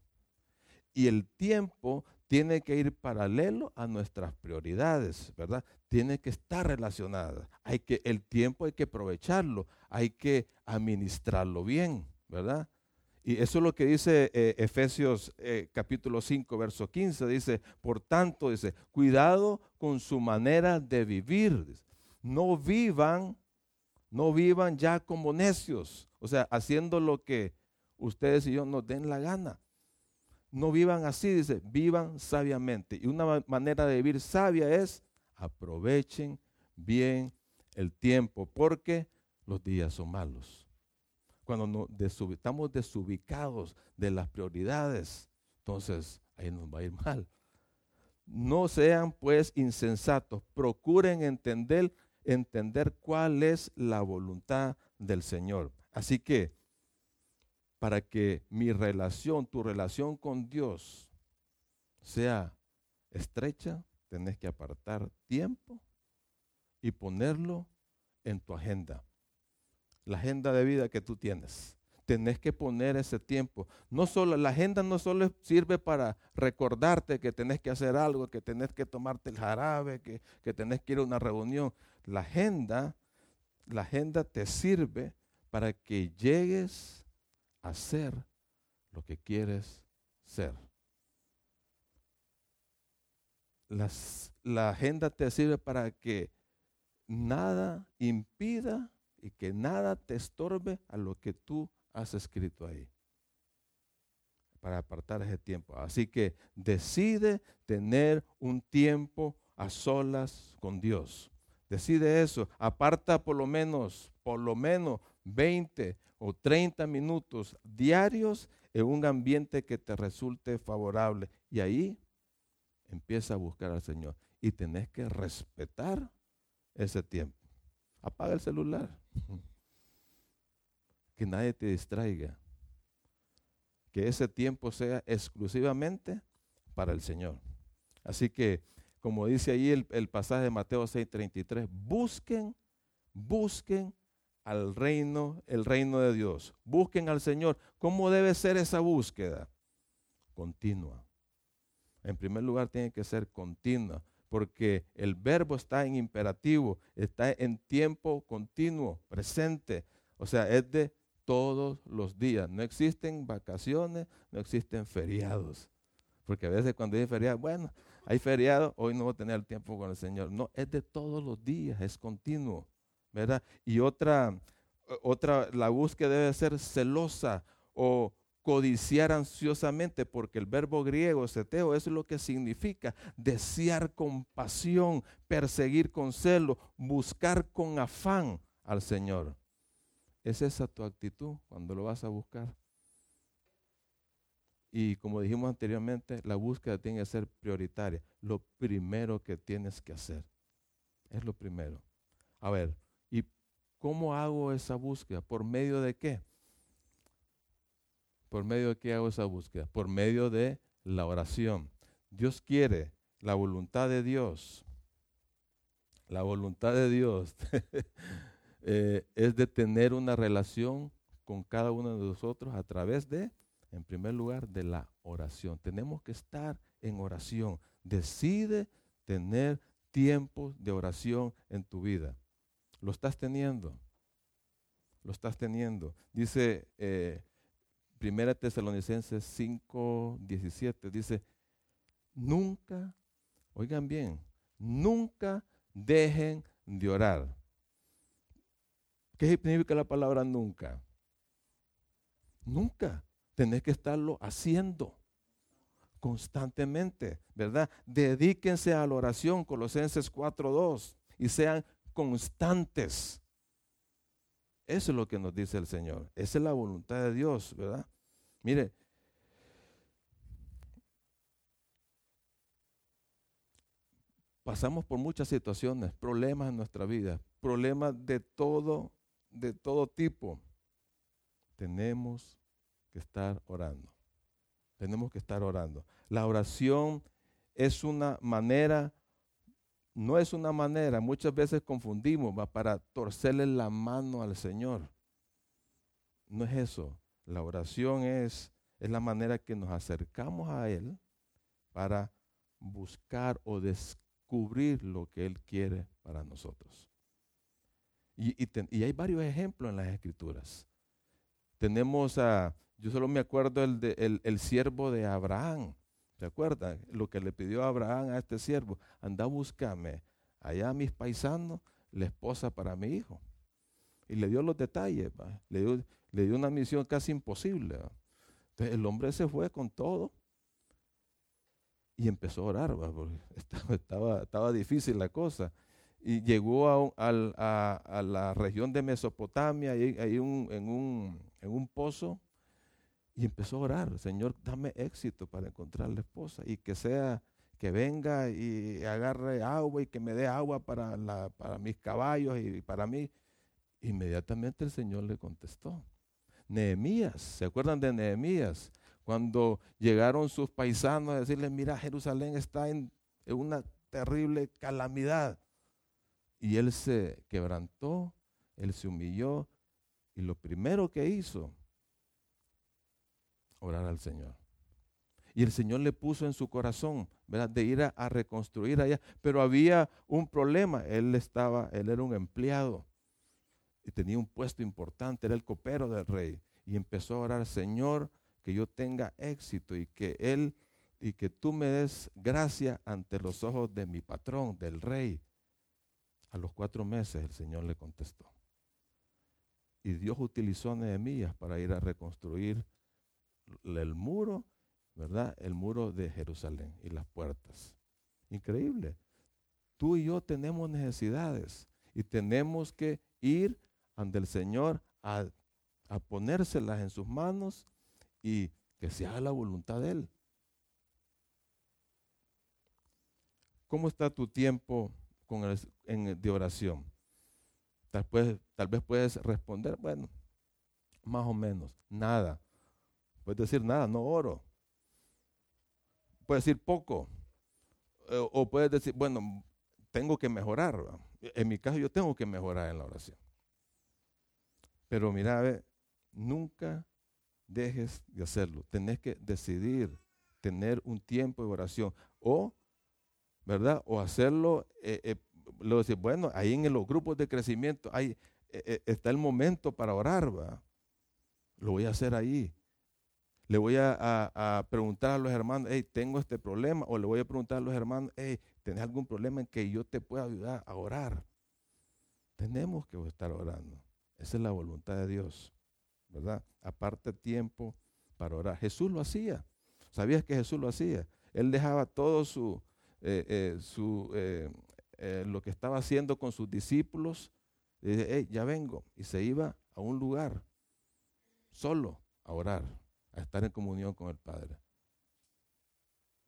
Y el tiempo tiene que ir paralelo a nuestras prioridades, ¿verdad? Tiene que estar relacionada. Hay que el tiempo hay que aprovecharlo, hay que administrarlo bien, ¿verdad? Y eso es lo que dice eh, Efesios eh, capítulo 5, verso 15. Dice, por tanto, dice, cuidado con su manera de vivir. No vivan, no vivan ya como necios. O sea, haciendo lo que ustedes y yo nos den la gana. No vivan así, dice, vivan sabiamente. Y una manera de vivir sabia es aprovechen bien el tiempo, porque los días son malos cuando estamos desubicados de las prioridades, entonces ahí nos va a ir mal. No sean pues insensatos, procuren entender, entender cuál es la voluntad del Señor. Así que, para que mi relación, tu relación con Dios sea estrecha, tenés que apartar tiempo y ponerlo en tu agenda la agenda de vida que tú tienes. Tenés que poner ese tiempo. No solo, la agenda no solo sirve para recordarte que tenés que hacer algo, que tenés que tomarte el jarabe, que, que tenés que ir a una reunión. La agenda, la agenda te sirve para que llegues a ser lo que quieres ser. la agenda te sirve para que nada impida y que nada te estorbe a lo que tú has escrito ahí para apartar ese tiempo. Así que decide tener un tiempo a solas con Dios. Decide eso. Aparta por lo menos, por lo menos 20 o 30 minutos diarios en un ambiente que te resulte favorable. Y ahí empieza a buscar al Señor. Y tenés que respetar ese tiempo. Apaga el celular. Que nadie te distraiga. Que ese tiempo sea exclusivamente para el Señor. Así que, como dice ahí el, pasaje de Mateo 6:33, busquen, busquen al reino, el reino de Dios. Busquen al Señor. ¿Cómo debe ser esa búsqueda? Continua. En primer lugar, tiene que ser continua, porque el verbo está en imperativo, está en tiempo continuo, presente. O sea, es de todos los días. No existen vacaciones, no existen feriados. Porque a veces cuando hay feriado, bueno, hay feriado, hoy no voy a tener tiempo con el Señor. No, es de todos los días, es continuo. Y otra, otra, la búsqueda debe ser celosa o codiciar ansiosamente, porque el verbo griego, seteo, es lo que significa desear con pasión, perseguir con celo, buscar con afán al Señor. ¿Es esa tu actitud cuando lo vas a buscar? Y como dijimos anteriormente, la búsqueda tiene que ser prioritaria. Lo primero que tienes que hacer. Es lo primero. A ver, ¿Cómo hago esa búsqueda? ¿Por medio de qué? ¿Por medio de qué hago esa búsqueda? Por medio de la oración. Dios quiere la voluntad de Dios. La voluntad de Dios eh, es de tener una relación con cada uno de nosotros a través de, en primer lugar, de la oración. Tenemos que estar en oración. Decide tener tiempos de oración en tu vida. Lo estás teniendo. Lo estás teniendo. Dice eh, Primera Tesalonicenses 5, 17, dice, nunca, oigan bien, nunca dejen de orar. ¿Qué significa la palabra nunca? Nunca. Tenés que estarlo haciendo constantemente, ¿verdad? Dedíquense a la oración, Colosenses 4.2, y sean constantes. Eso es lo que nos dice el Señor. Esa es la voluntad de Dios, ¿verdad? Mire, pasamos por muchas situaciones, problemas en nuestra vida, problemas de todo, de todo tipo. Tenemos que estar orando. Tenemos que estar orando. La oración es una manera no es una manera, muchas veces confundimos ¿va? para torcerle la mano al Señor. No es eso. La oración es, es la manera que nos acercamos a Él para buscar o descubrir lo que Él quiere para nosotros. Y, hay varios ejemplos en las escrituras. Tenemos a, yo solo me acuerdo el, de, el, el siervo de Abraham. ¿Se acuerdan? Lo que le pidió Abraham a este siervo, anda a buscarme allá a mis paisanos la esposa para mi hijo. Y le dio los detalles, Le, dio, una misión casi imposible. Entonces el hombre se fue con todo y empezó a orar, porque estaba, difícil la cosa. Y llegó a, la región de Mesopotamia, un, en un pozo, y empezó a orar, Señor, dame éxito para encontrar la esposa y que sea, que venga y agarre agua y que me dé agua para, la, para mis caballos y para mí. Inmediatamente el Señor le contestó. Nehemías, ¿se acuerdan de Nehemías? Cuando llegaron sus paisanos a decirle, mira, Jerusalén está en, en una terrible calamidad. Y él se quebrantó, él se humilló y lo primero que hizo orar al Señor. Y el Señor le puso en su corazón, ¿verdad? De ir a, reconstruir allá. Pero había un problema. Él estaba, él era un empleado y tenía un puesto importante, era el copero del rey. Y empezó a orar, Señor, que yo tenga éxito y que Él y que tú me des gracia ante los ojos de mi patrón, del rey. A los cuatro meses el Señor le contestó. Y Dios utilizó a Nehemías para ir a reconstruir el muro, ¿verdad? El muro de Jerusalén y las puertas. Increíble. Tú y yo tenemos necesidades y tenemos que ir ante el Señor a, a ponérselas en sus manos y que se haga la voluntad de Él. ¿Cómo está tu tiempo de oración? Tal vez puedes responder, bueno, más o menos, nada. Puedes decir nada, no oro. Puedes decir poco. Eh, o puedes decir, bueno, tengo que mejorar. En mi caso yo tengo que mejorar en la oración. Pero mira, nunca dejes de hacerlo. Tenés que decidir tener un tiempo de oración. O, ¿verdad? O hacerlo, eh, eh, lo decir, bueno, ahí en los grupos de crecimiento hay, está el momento para orar, ¿va? Lo voy a hacer ahí. Le voy a, preguntar a los hermanos, hey, tengo este problema. O le voy a preguntar a los hermanos, hey, ¿tenés algún problema en que yo te pueda ayudar a orar? Tenemos que estar orando. Esa es la voluntad de Dios. ¿verdad? Aparte tiempo para orar. Jesús lo hacía. ¿Sabías que Jesús lo hacía? Él dejaba todo su, eh, eh, su eh, lo que estaba haciendo con sus discípulos. Y dice, ya vengo. Y se iba a un lugar solo a orar, a estar en comunión con el Padre.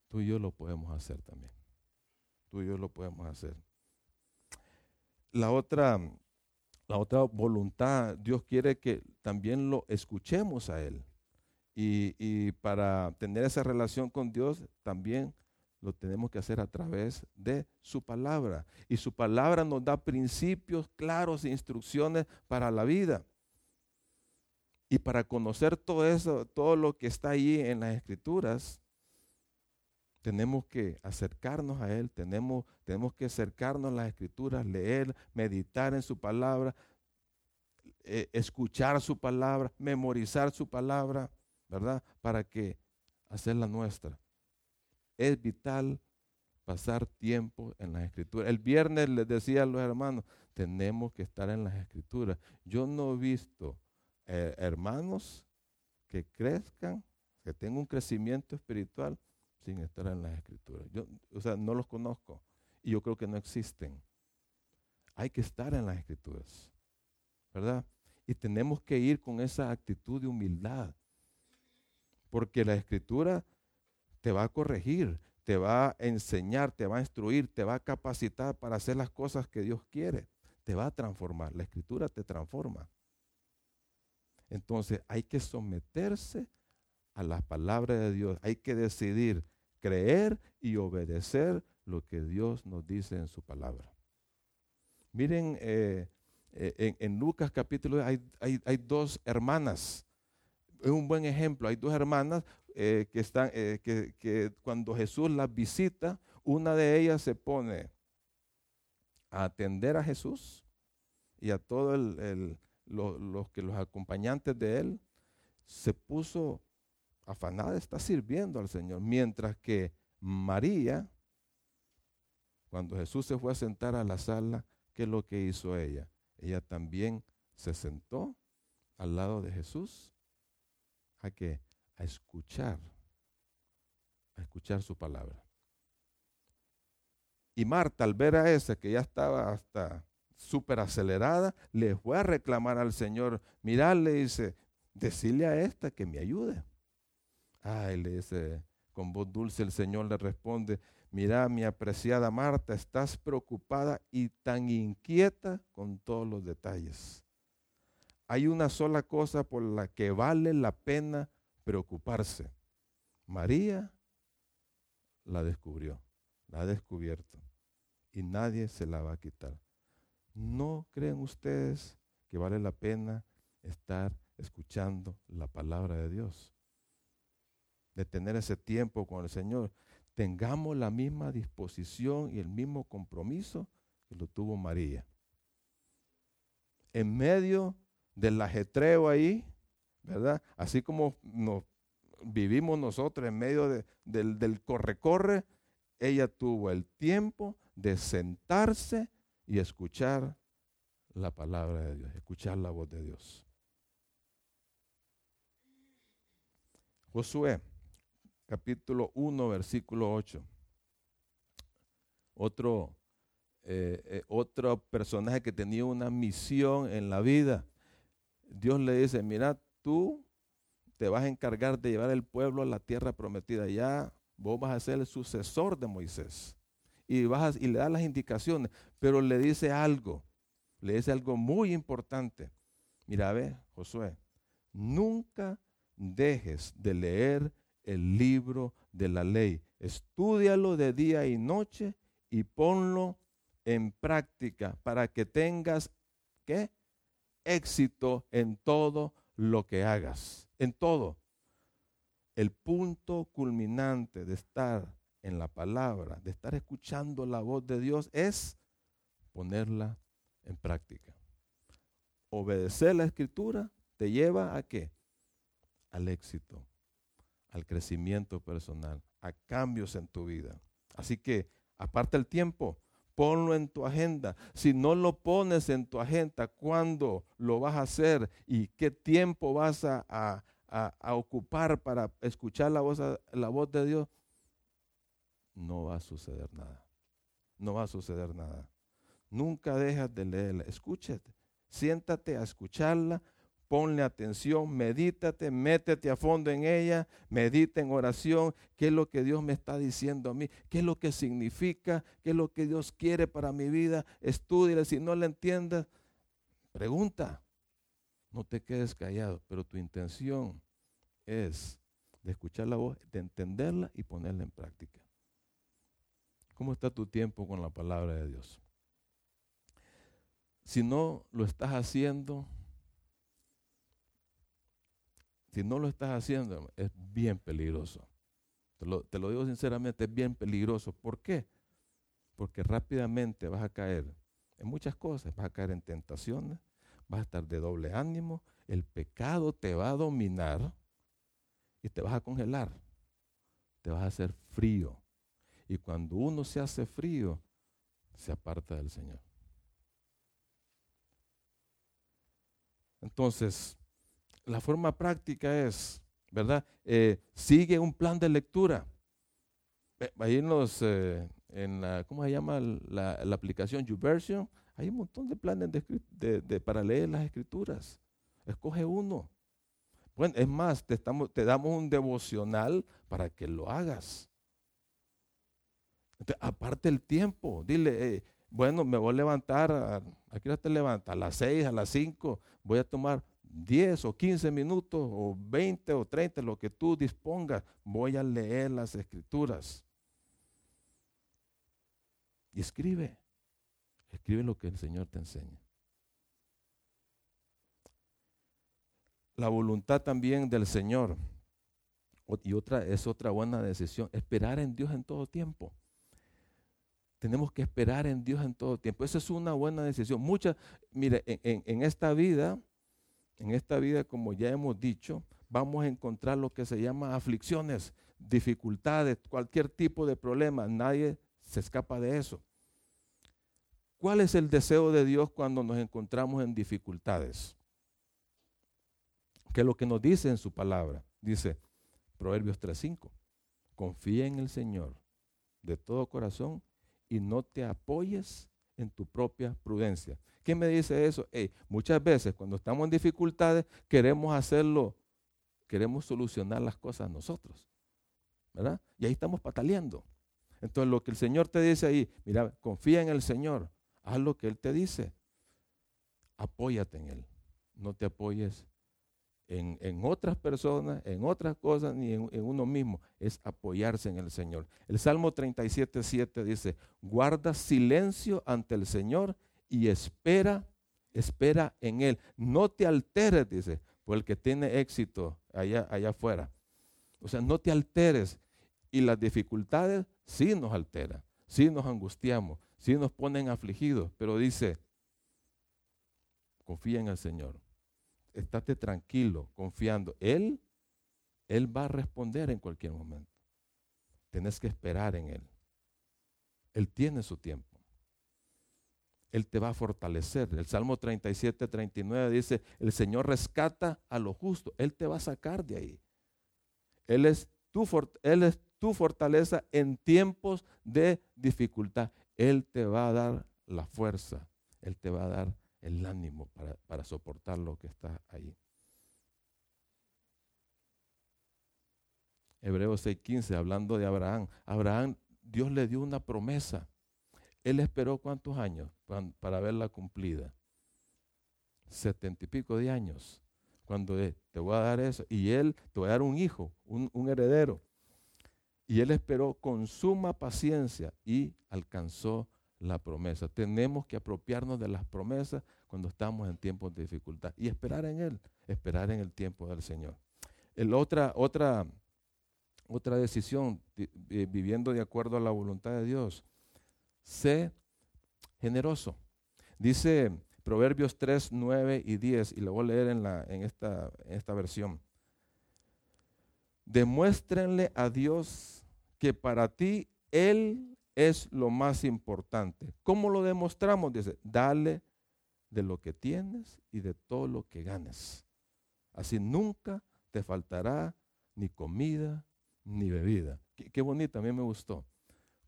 Tú y yo lo podemos hacer también. Tú y yo lo podemos hacer. La otra la otra voluntad, Dios quiere que también lo escuchemos a Él. Y, para tener esa relación con Dios también lo tenemos que hacer a través de su palabra. Y su palabra nos da principios claros e instrucciones para la vida. Y para conocer todo eso, todo lo que está ahí en las escrituras, tenemos que acercarnos a Él, tenemos, tenemos que acercarnos a las escrituras, leer, meditar en su palabra, eh, escuchar su palabra, memorizar su palabra, ¿verdad? Para que hacerla nuestra. Es vital pasar tiempo en las escrituras. El viernes les decía a los hermanos, tenemos que estar en las escrituras. Yo no he visto hermanos que crezcan, que tengan un crecimiento espiritual sin estar en las escrituras. Yo, o sea, no los conozco y yo creo que no existen. Hay que estar en las escrituras, ¿verdad? Y tenemos que ir con esa actitud de humildad, porque la escritura te va a corregir, te va a enseñar, te va a instruir, te va a capacitar para hacer las cosas que Dios quiere, te va a transformar. La escritura te transforma. Entonces hay que someterse a las palabras de Dios. Hay que decidir creer y obedecer lo que Dios nos dice en su palabra. Miren, eh, eh, en, Lucas capítulo hay, hay, dos hermanas. Es un buen ejemplo. Hay dos hermanas eh, que están, que, cuando Jesús las visita, una de ellas se pone a atender a Jesús y a todos los, que los acompañantes de él, se puso afanada está sirviendo al Señor, mientras que María, cuando Jesús se fue a sentar a la sala, ¿qué es lo que hizo ella? Ella también se sentó al lado de Jesús a que a escuchar, a escuchar su palabra. Y Marta, al ver a esa que ya estaba hasta súper acelerada, le fue a reclamar al Señor, mirarle y dice, decirle a esta que me ayude. Ay, le dice con voz dulce el Señor le responde, mira mi apreciada Marta, estás preocupada y tan inquieta con todos los detalles. Hay una sola cosa por la que vale la pena preocuparse. María la descubrió, la ha descubierto y nadie se la va a quitar. ¿No creen ustedes que vale la pena estar escuchando la palabra de Dios? de tener ese tiempo con el Señor, tengamos la misma disposición y el mismo compromiso que lo tuvo María. En medio del ajetreo ahí, ¿verdad? Así como nos vivimos nosotros en medio del, del corre-corre, ella tuvo el tiempo de sentarse y escuchar la palabra de Dios, escuchar la voz de Dios. Josué, capítulo 1, versículo 8. Otro, eh, eh, otro personaje que tenía una misión en la vida. Dios le dice, mira, tú te vas a encargar de llevar el pueblo a la tierra prometida. Ya vos vas a ser el sucesor de Moisés. Y, vas y le da las indicaciones, pero le dice algo, le dice algo muy importante. Mira, ve, Josué, nunca dejes de leer el libro de la ley. Estúdialo de día y noche y ponlo en práctica para que tengas ¿qué? éxito en todo lo que hagas, en todo. El punto culminante de estar en la palabra, de estar escuchando la voz de Dios es ponerla en práctica. Obedecer la escritura te lleva a qué? Al éxito, al crecimiento personal, a cambios en tu vida. Así que Aparte el tiempo, ponlo en tu agenda. Si no lo pones en tu agenda, ¿cuándo lo vas a hacer y qué tiempo vas a, ocupar para escuchar la voz, la voz de Dios? No va a suceder nada. No va a suceder nada. Nunca dejas de leerla. Escúchate. Siéntate a escucharla ponle atención, medítate, métete a fondo en ella, medita en oración, qué es lo que Dios me está diciendo a mí, qué es lo que significa, qué es lo que Dios quiere para mi vida, estudia, si no la entiendes, pregunta, no te quedes callado, pero tu intención es de escuchar la voz, de entenderla y ponerla en práctica. ¿Cómo está tu tiempo con la palabra de Dios? Si no lo estás haciendo, si no lo estás haciendo, es bien peligroso. Te lo, digo sinceramente, es bien peligroso. ¿Por qué? Porque rápidamente vas a caer en muchas cosas. Vas a caer en tentaciones, vas a estar de doble ánimo, el pecado te va a dominar y te vas a congelar. Te vas a hacer frío. Y cuando uno se hace frío, se aparta del Señor. Entonces, la forma práctica es, ¿verdad? Eh, sigue un plan de lectura. Ahí en los, eh, en la, ¿cómo se llama la, aplicación YouVersion? Hay un montón de planes de, para leer las escrituras. Escoge uno. Bueno, es más, te, estamos, te damos un devocional para que lo hagas. Aparte el tiempo, dile, bueno, me voy a levantar, ¿a, ¿a te levantas? A las 6, a las 5, voy a tomar 10 o 15 minutos o 20 o 30, lo que tú dispongas, voy a leer las escrituras. Y escribe, escribe lo que el Señor te enseña. La voluntad también del Señor. Y otra es otra buena decisión, esperar en Dios en todo tiempo. Tenemos que esperar en Dios en todo tiempo. Esa es una buena decisión. Muchas, mire, en, esta vida en esta vida, como ya hemos dicho, vamos a encontrar lo que se llama aflicciones, dificultades, cualquier tipo de problema. Nadie se escapa de eso. ¿Cuál es el deseo de Dios cuando nos encontramos en dificultades? ¿Qué es lo que nos dice en su palabra? Dice Proverbios 3.5. Confía en el Señor de todo corazón y no te apoyes en tu propia prudencia. ¿Quién me dice eso? muchas veces cuando estamos en dificultades queremos hacerlo, queremos solucionar las cosas nosotros. ¿Verdad? Y ahí estamos pataleando. Entonces lo que el Señor te dice ahí, mira, confía en el Señor, haz lo que Él te dice, apóyate en Él, no te apoyes en, otras personas, en otras cosas, ni en, en, uno mismo, es apoyarse en el Señor. El Salmo 37, 7 dice, guarda silencio ante el Señor y espera, espera en Él. No te alteres, dice, por el que tiene éxito allá, allá afuera. O sea, no te alteres. Y las dificultades sí nos alteran, sí nos angustiamos, sí nos ponen afligidos, pero dice, confía en el Señor. Estate tranquilo, confiando. Él, Él va a responder en cualquier momento. Tienes que esperar en Él. Él tiene su tiempo. Él te va a fortalecer. El Salmo 37, 39 dice, el Señor rescata a lo justo. Él te va a sacar de ahí. Él es tu, él es tu fortaleza en tiempos de dificultad. Él te va a dar la fuerza, Él te va a dar el ánimo para, para soportar lo que está ahí. Hebreos 6:15, hablando de Abraham. Abraham, Dios le dio una promesa. Él esperó cuántos años para verla cumplida. Setenta y pico de años. Cuando te voy a dar eso. Y él te voy a dar un hijo, un, un heredero. Y él esperó con suma paciencia y alcanzó la promesa. Tenemos que apropiarnos de las promesas cuando estamos en tiempos de dificultad y esperar en Él, esperar en el tiempo del Señor. El otra, otra, otra decisión, viviendo de acuerdo a la voluntad de Dios, sé generoso. Dice Proverbios 3, 9 y 10, y lo voy a leer en, la, en, esta, esta versión. Demuéstrenle a Dios que para ti Él es lo más importante. ¿Cómo lo demostramos? Dice, dale de lo que tienes y de todo lo que ganes. Así nunca te faltará ni comida ni bebida. Qué, qué bonito, a mí me gustó.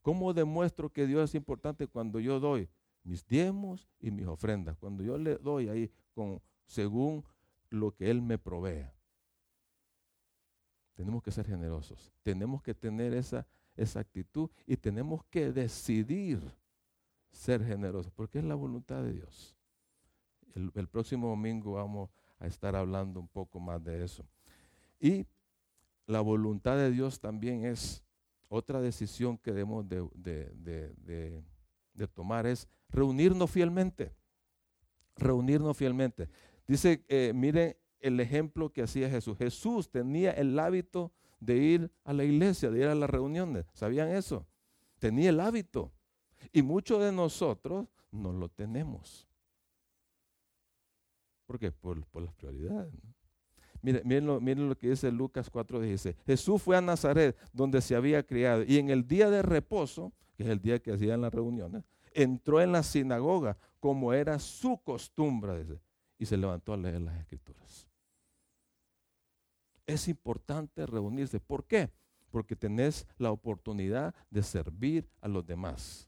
¿Cómo demuestro que Dios es importante cuando yo doy mis diezmos y mis ofrendas? Cuando yo le doy ahí con, según lo que Él me provea. Tenemos que ser generosos. Tenemos que tener esa, esa actitud y tenemos que decidir ser generosos porque es la voluntad de Dios. El, próximo domingo vamos a estar hablando un poco más de eso. Y la voluntad de Dios también es otra decisión que debemos de, de, de, tomar, es reunirnos fielmente. Reunirnos fielmente. Dice, eh, miren el ejemplo que hacía Jesús. Jesús tenía el hábito de ir a la iglesia, de ir a las reuniones. ¿Sabían eso? Tenía el hábito. Y muchos de nosotros no lo tenemos. ¿Por qué? Por, las prioridades. Miren, miren, lo, que dice Lucas 4:16. Jesús fue a Nazaret, donde se había criado, y en el día de reposo, que es el día que hacían las reuniones, entró en la sinagoga como era su costumbre, y se levantó a leer las escrituras. Es importante reunirse. ¿Por qué? Porque tenés la oportunidad de servir a los demás.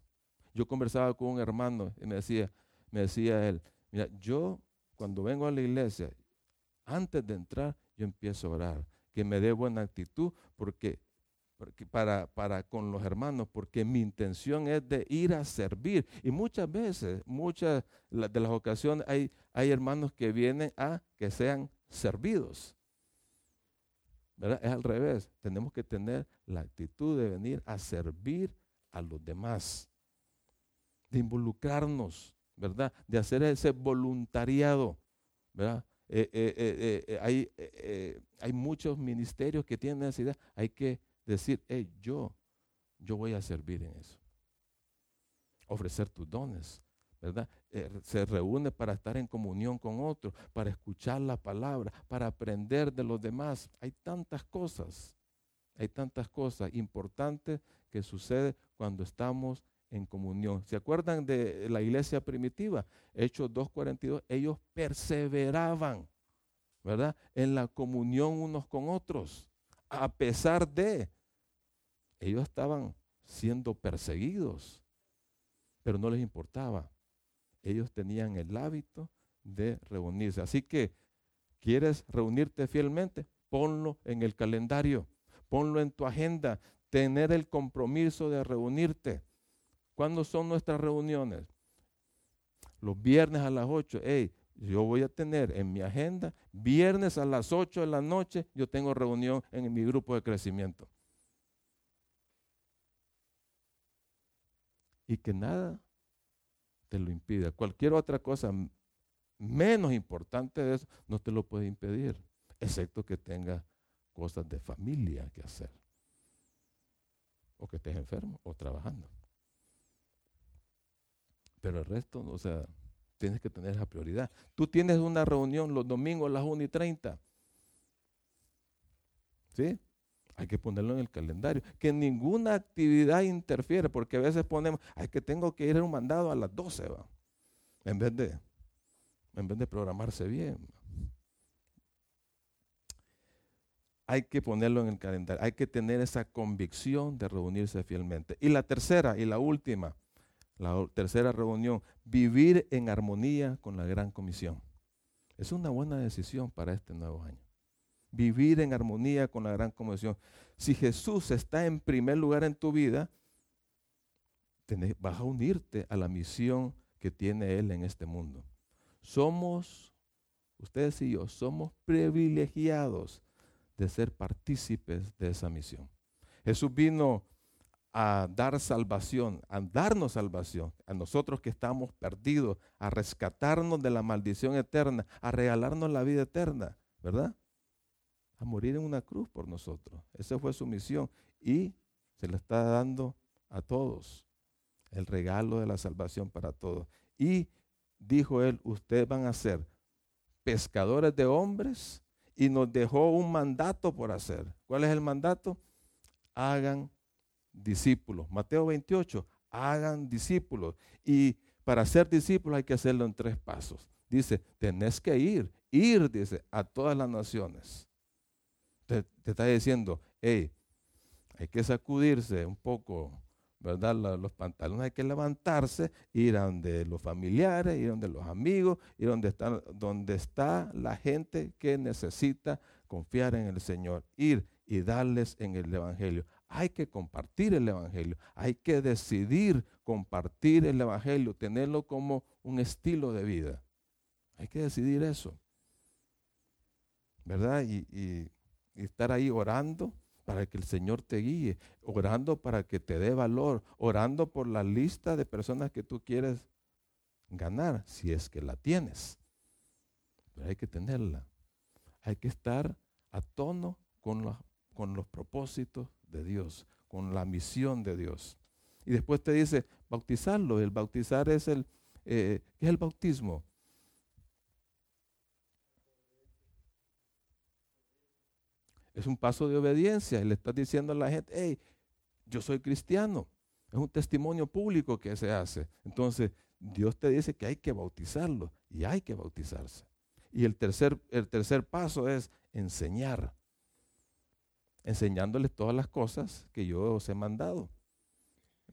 Yo conversaba con un hermano y me decía, me decía él, mira, yo cuando vengo a la iglesia antes de entrar, yo empiezo a orar. Que me dé buena actitud porque, para, para con los hermanos, porque mi intención es de ir a servir. Y muchas veces, muchas de las ocasiones, hay, hay hermanos que vienen a que sean servidos. Es al revés. Tenemos que tener la actitud de venir a servir a los demás, de involucrarnos, ¿verdad? De hacer ese voluntariado. Eh, eh, eh, hay, muchos ministerios que tienen necesidad. Hay que decir, yo, yo voy a servir en eso. Ofrecer tus dones, ¿verdad? se reúne para estar en comunión con otros, para escuchar la palabra, para aprender de los demás. Hay tantas cosas, hay tantas cosas importantes que suceden cuando estamos en comunión. ¿Se acuerdan de la iglesia primitiva? Hechos 2.42, ellos perseveraban, ¿verdad? En la comunión unos con otros, a pesar de, ellos estaban siendo perseguidos, pero no les importaba. Ellos tenían el hábito de reunirse. Así que, ¿quieres reunirte fielmente? Ponlo en el calendario, ponlo en tu agenda, tener el compromiso de reunirte ¿Cuándo son nuestras reuniones? Los viernes a las 8. Hey, yo voy a tener en mi agenda, viernes a las 8 de la noche, yo tengo reunión en mi grupo de crecimiento. Y que nada te lo impida. Cualquier otra cosa menos importante de eso no te lo puede impedir, excepto que tengas cosas de familia que hacer. O que estés enfermo o trabajando. Pero el resto, o sea, tienes que tener esa prioridad. Tú tienes una reunión los domingos a las 1 y 30. ¿Sí? Hay que ponerlo en el calendario. Que ninguna actividad interfiere, porque a veces ponemos, ay, que tengo que ir a un mandado a las 12, ¿va? En vez de, en vez de programarse bien. hay que ponerlo en el calendario, hay que tener esa convicción de reunirse fielmente. Y la tercera y la última, la tercera reunión, vivir en armonía con la gran comisión. Es una buena decisión para este nuevo año. Vivir en armonía con la gran comisión. Si Jesús está en primer lugar en tu vida, vas a unirte a la misión que tiene Él en este mundo. Somos, ustedes y yo, somos privilegiados de ser partícipes de esa misión. Jesús vino a dar salvación, a darnos salvación, a nosotros que estamos perdidos, a rescatarnos de la maldición eterna, a regalarnos la vida eterna, ¿verdad? A morir en una cruz por nosotros. Esa fue su misión y se la está dando a todos, el regalo de la salvación para todos. Y dijo él, ustedes van a ser pescadores de hombres y nos dejó un mandato por hacer. ¿Cuál es el mandato? Hagan discípulos. Mateo 28, hagan discípulos. Y para ser discípulos hay que hacerlo en tres pasos. Dice, tenés que ir, ir, dice, a todas las naciones. Te, está diciendo, hey, hay que sacudirse un poco ¿verdad? los pantalones hay que levantarse, ir a donde los familiares, ir a donde los amigos, ir donde está, donde está la gente que necesita confiar en el Señor, ir y darles en el Evangelio. Hay que compartir el Evangelio, hay que decidir compartir el Evangelio, tenerlo como un estilo de vida. Hay que decidir eso, ¿verdad? y estar ahí orando para que el Señor te guíe, orando para que te dé valor, orando por la lista de personas que tú quieres ganar, si es que la tienes. Pero hay que tenerla. Hay que estar a tono con, con los propósitos de Dios, con la misión de Dios. Y después te dice, bautizarlo. El bautizar es el, eh, ¿qué es el bautismo? Es un paso de obediencia y le estás diciendo a la gente, hey, yo soy cristiano. Es un testimonio público que se hace. Entonces, Dios te dice que hay que bautizarlo y hay que bautizarse. Y el tercer, el tercer paso es enseñar. Enseñándoles todas las cosas que yo os he mandado.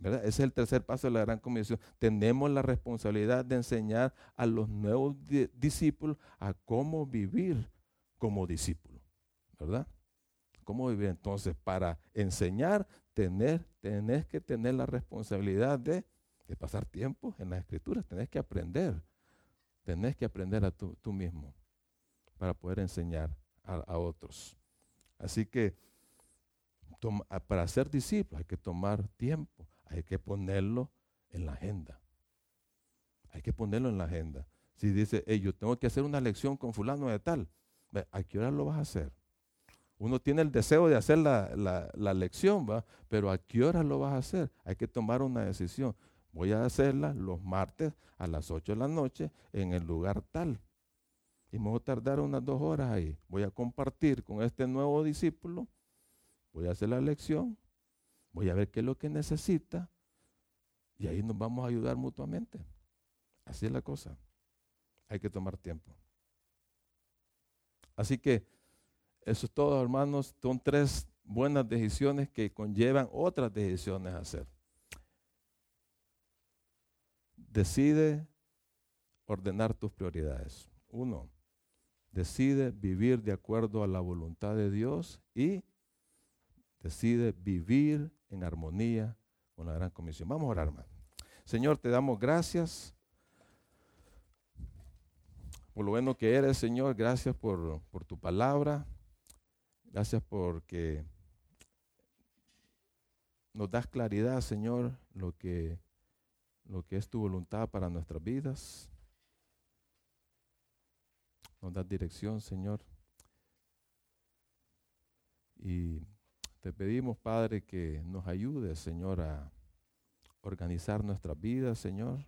Ese es el tercer paso de la gran comisión. Tenemos la responsabilidad de enseñar a los nuevos discípulos a cómo vivir como discípulos. ¿Verdad? Cómo vivir. Entonces, para enseñar, tener, tenés que tener la responsabilidad de, pasar tiempo en las escrituras, tenés que aprender, tenés que aprender a tú, mismo para poder enseñar a, otros. Así que para ser discípulos hay que tomar tiempo, hay que ponerlo en la agenda. Hay que ponerlo en la agenda. Si dice, yo tengo que hacer una lección con fulano de tal, ¿a qué hora lo vas a hacer? Uno tiene el deseo de hacer la, lección, ¿va? Pero ¿a qué hora lo vas a hacer? Hay que tomar una decisión. Voy a hacerla los martes a las 8 de la noche en el lugar tal. Y me voy a tardar unas dos horas ahí. Voy a compartir con este nuevo discípulo. Voy a hacer la lección. Voy a ver qué es lo que necesita. Y ahí nos vamos a ayudar mutuamente. Así es la cosa. Hay que tomar tiempo. Así que eso es todo, hermanos. Son tres buenas decisiones que conllevan otras decisiones a hacer. Decide ordenar tus prioridades. Uno, decide vivir de acuerdo a la voluntad de Dios y decide vivir en armonía con la gran comisión. Vamos a orar, hermano. Señor, te damos gracias por lo bueno que eres, Señor. Gracias por, por tu palabra. Gracias porque nos das claridad, Señor, lo que, lo que es tu voluntad para nuestras vidas. Nos das dirección, Señor. Y te pedimos, Padre, que nos ayudes, Señor, a organizar nuestras vidas, Señor.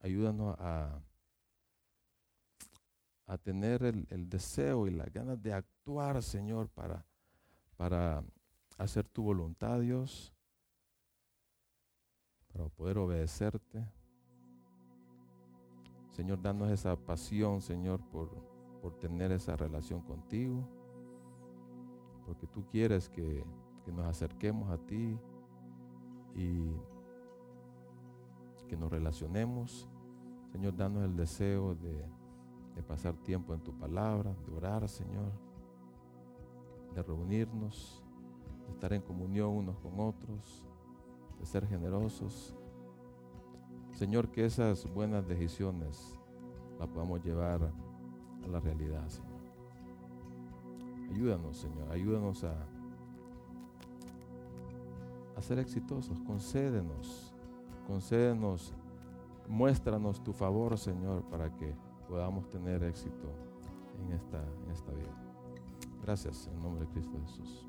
Ayúdanos a a tener el, deseo y las ganas de actuar, Señor, para, para hacer tu voluntad, Dios, para poder obedecerte. Señor, danos esa pasión, Señor, por, por tener esa relación contigo. porque tú quieres que, que nos acerquemos a ti y que nos relacionemos. Señor, danos el deseo de, de pasar tiempo en tu palabra, de orar, Señor, de reunirnos, de estar en comunión unos con otros, de ser generosos. Señor, que esas buenas decisiones las podamos llevar a la realidad, Señor. Ayúdanos, Señor, ayúdanos a, a ser exitosos. Concédenos, concédenos, muéstranos tu favor, Señor, para que podamos tener éxito en esta, en esta vida. Gracias, en nombre de Cristo Jesús.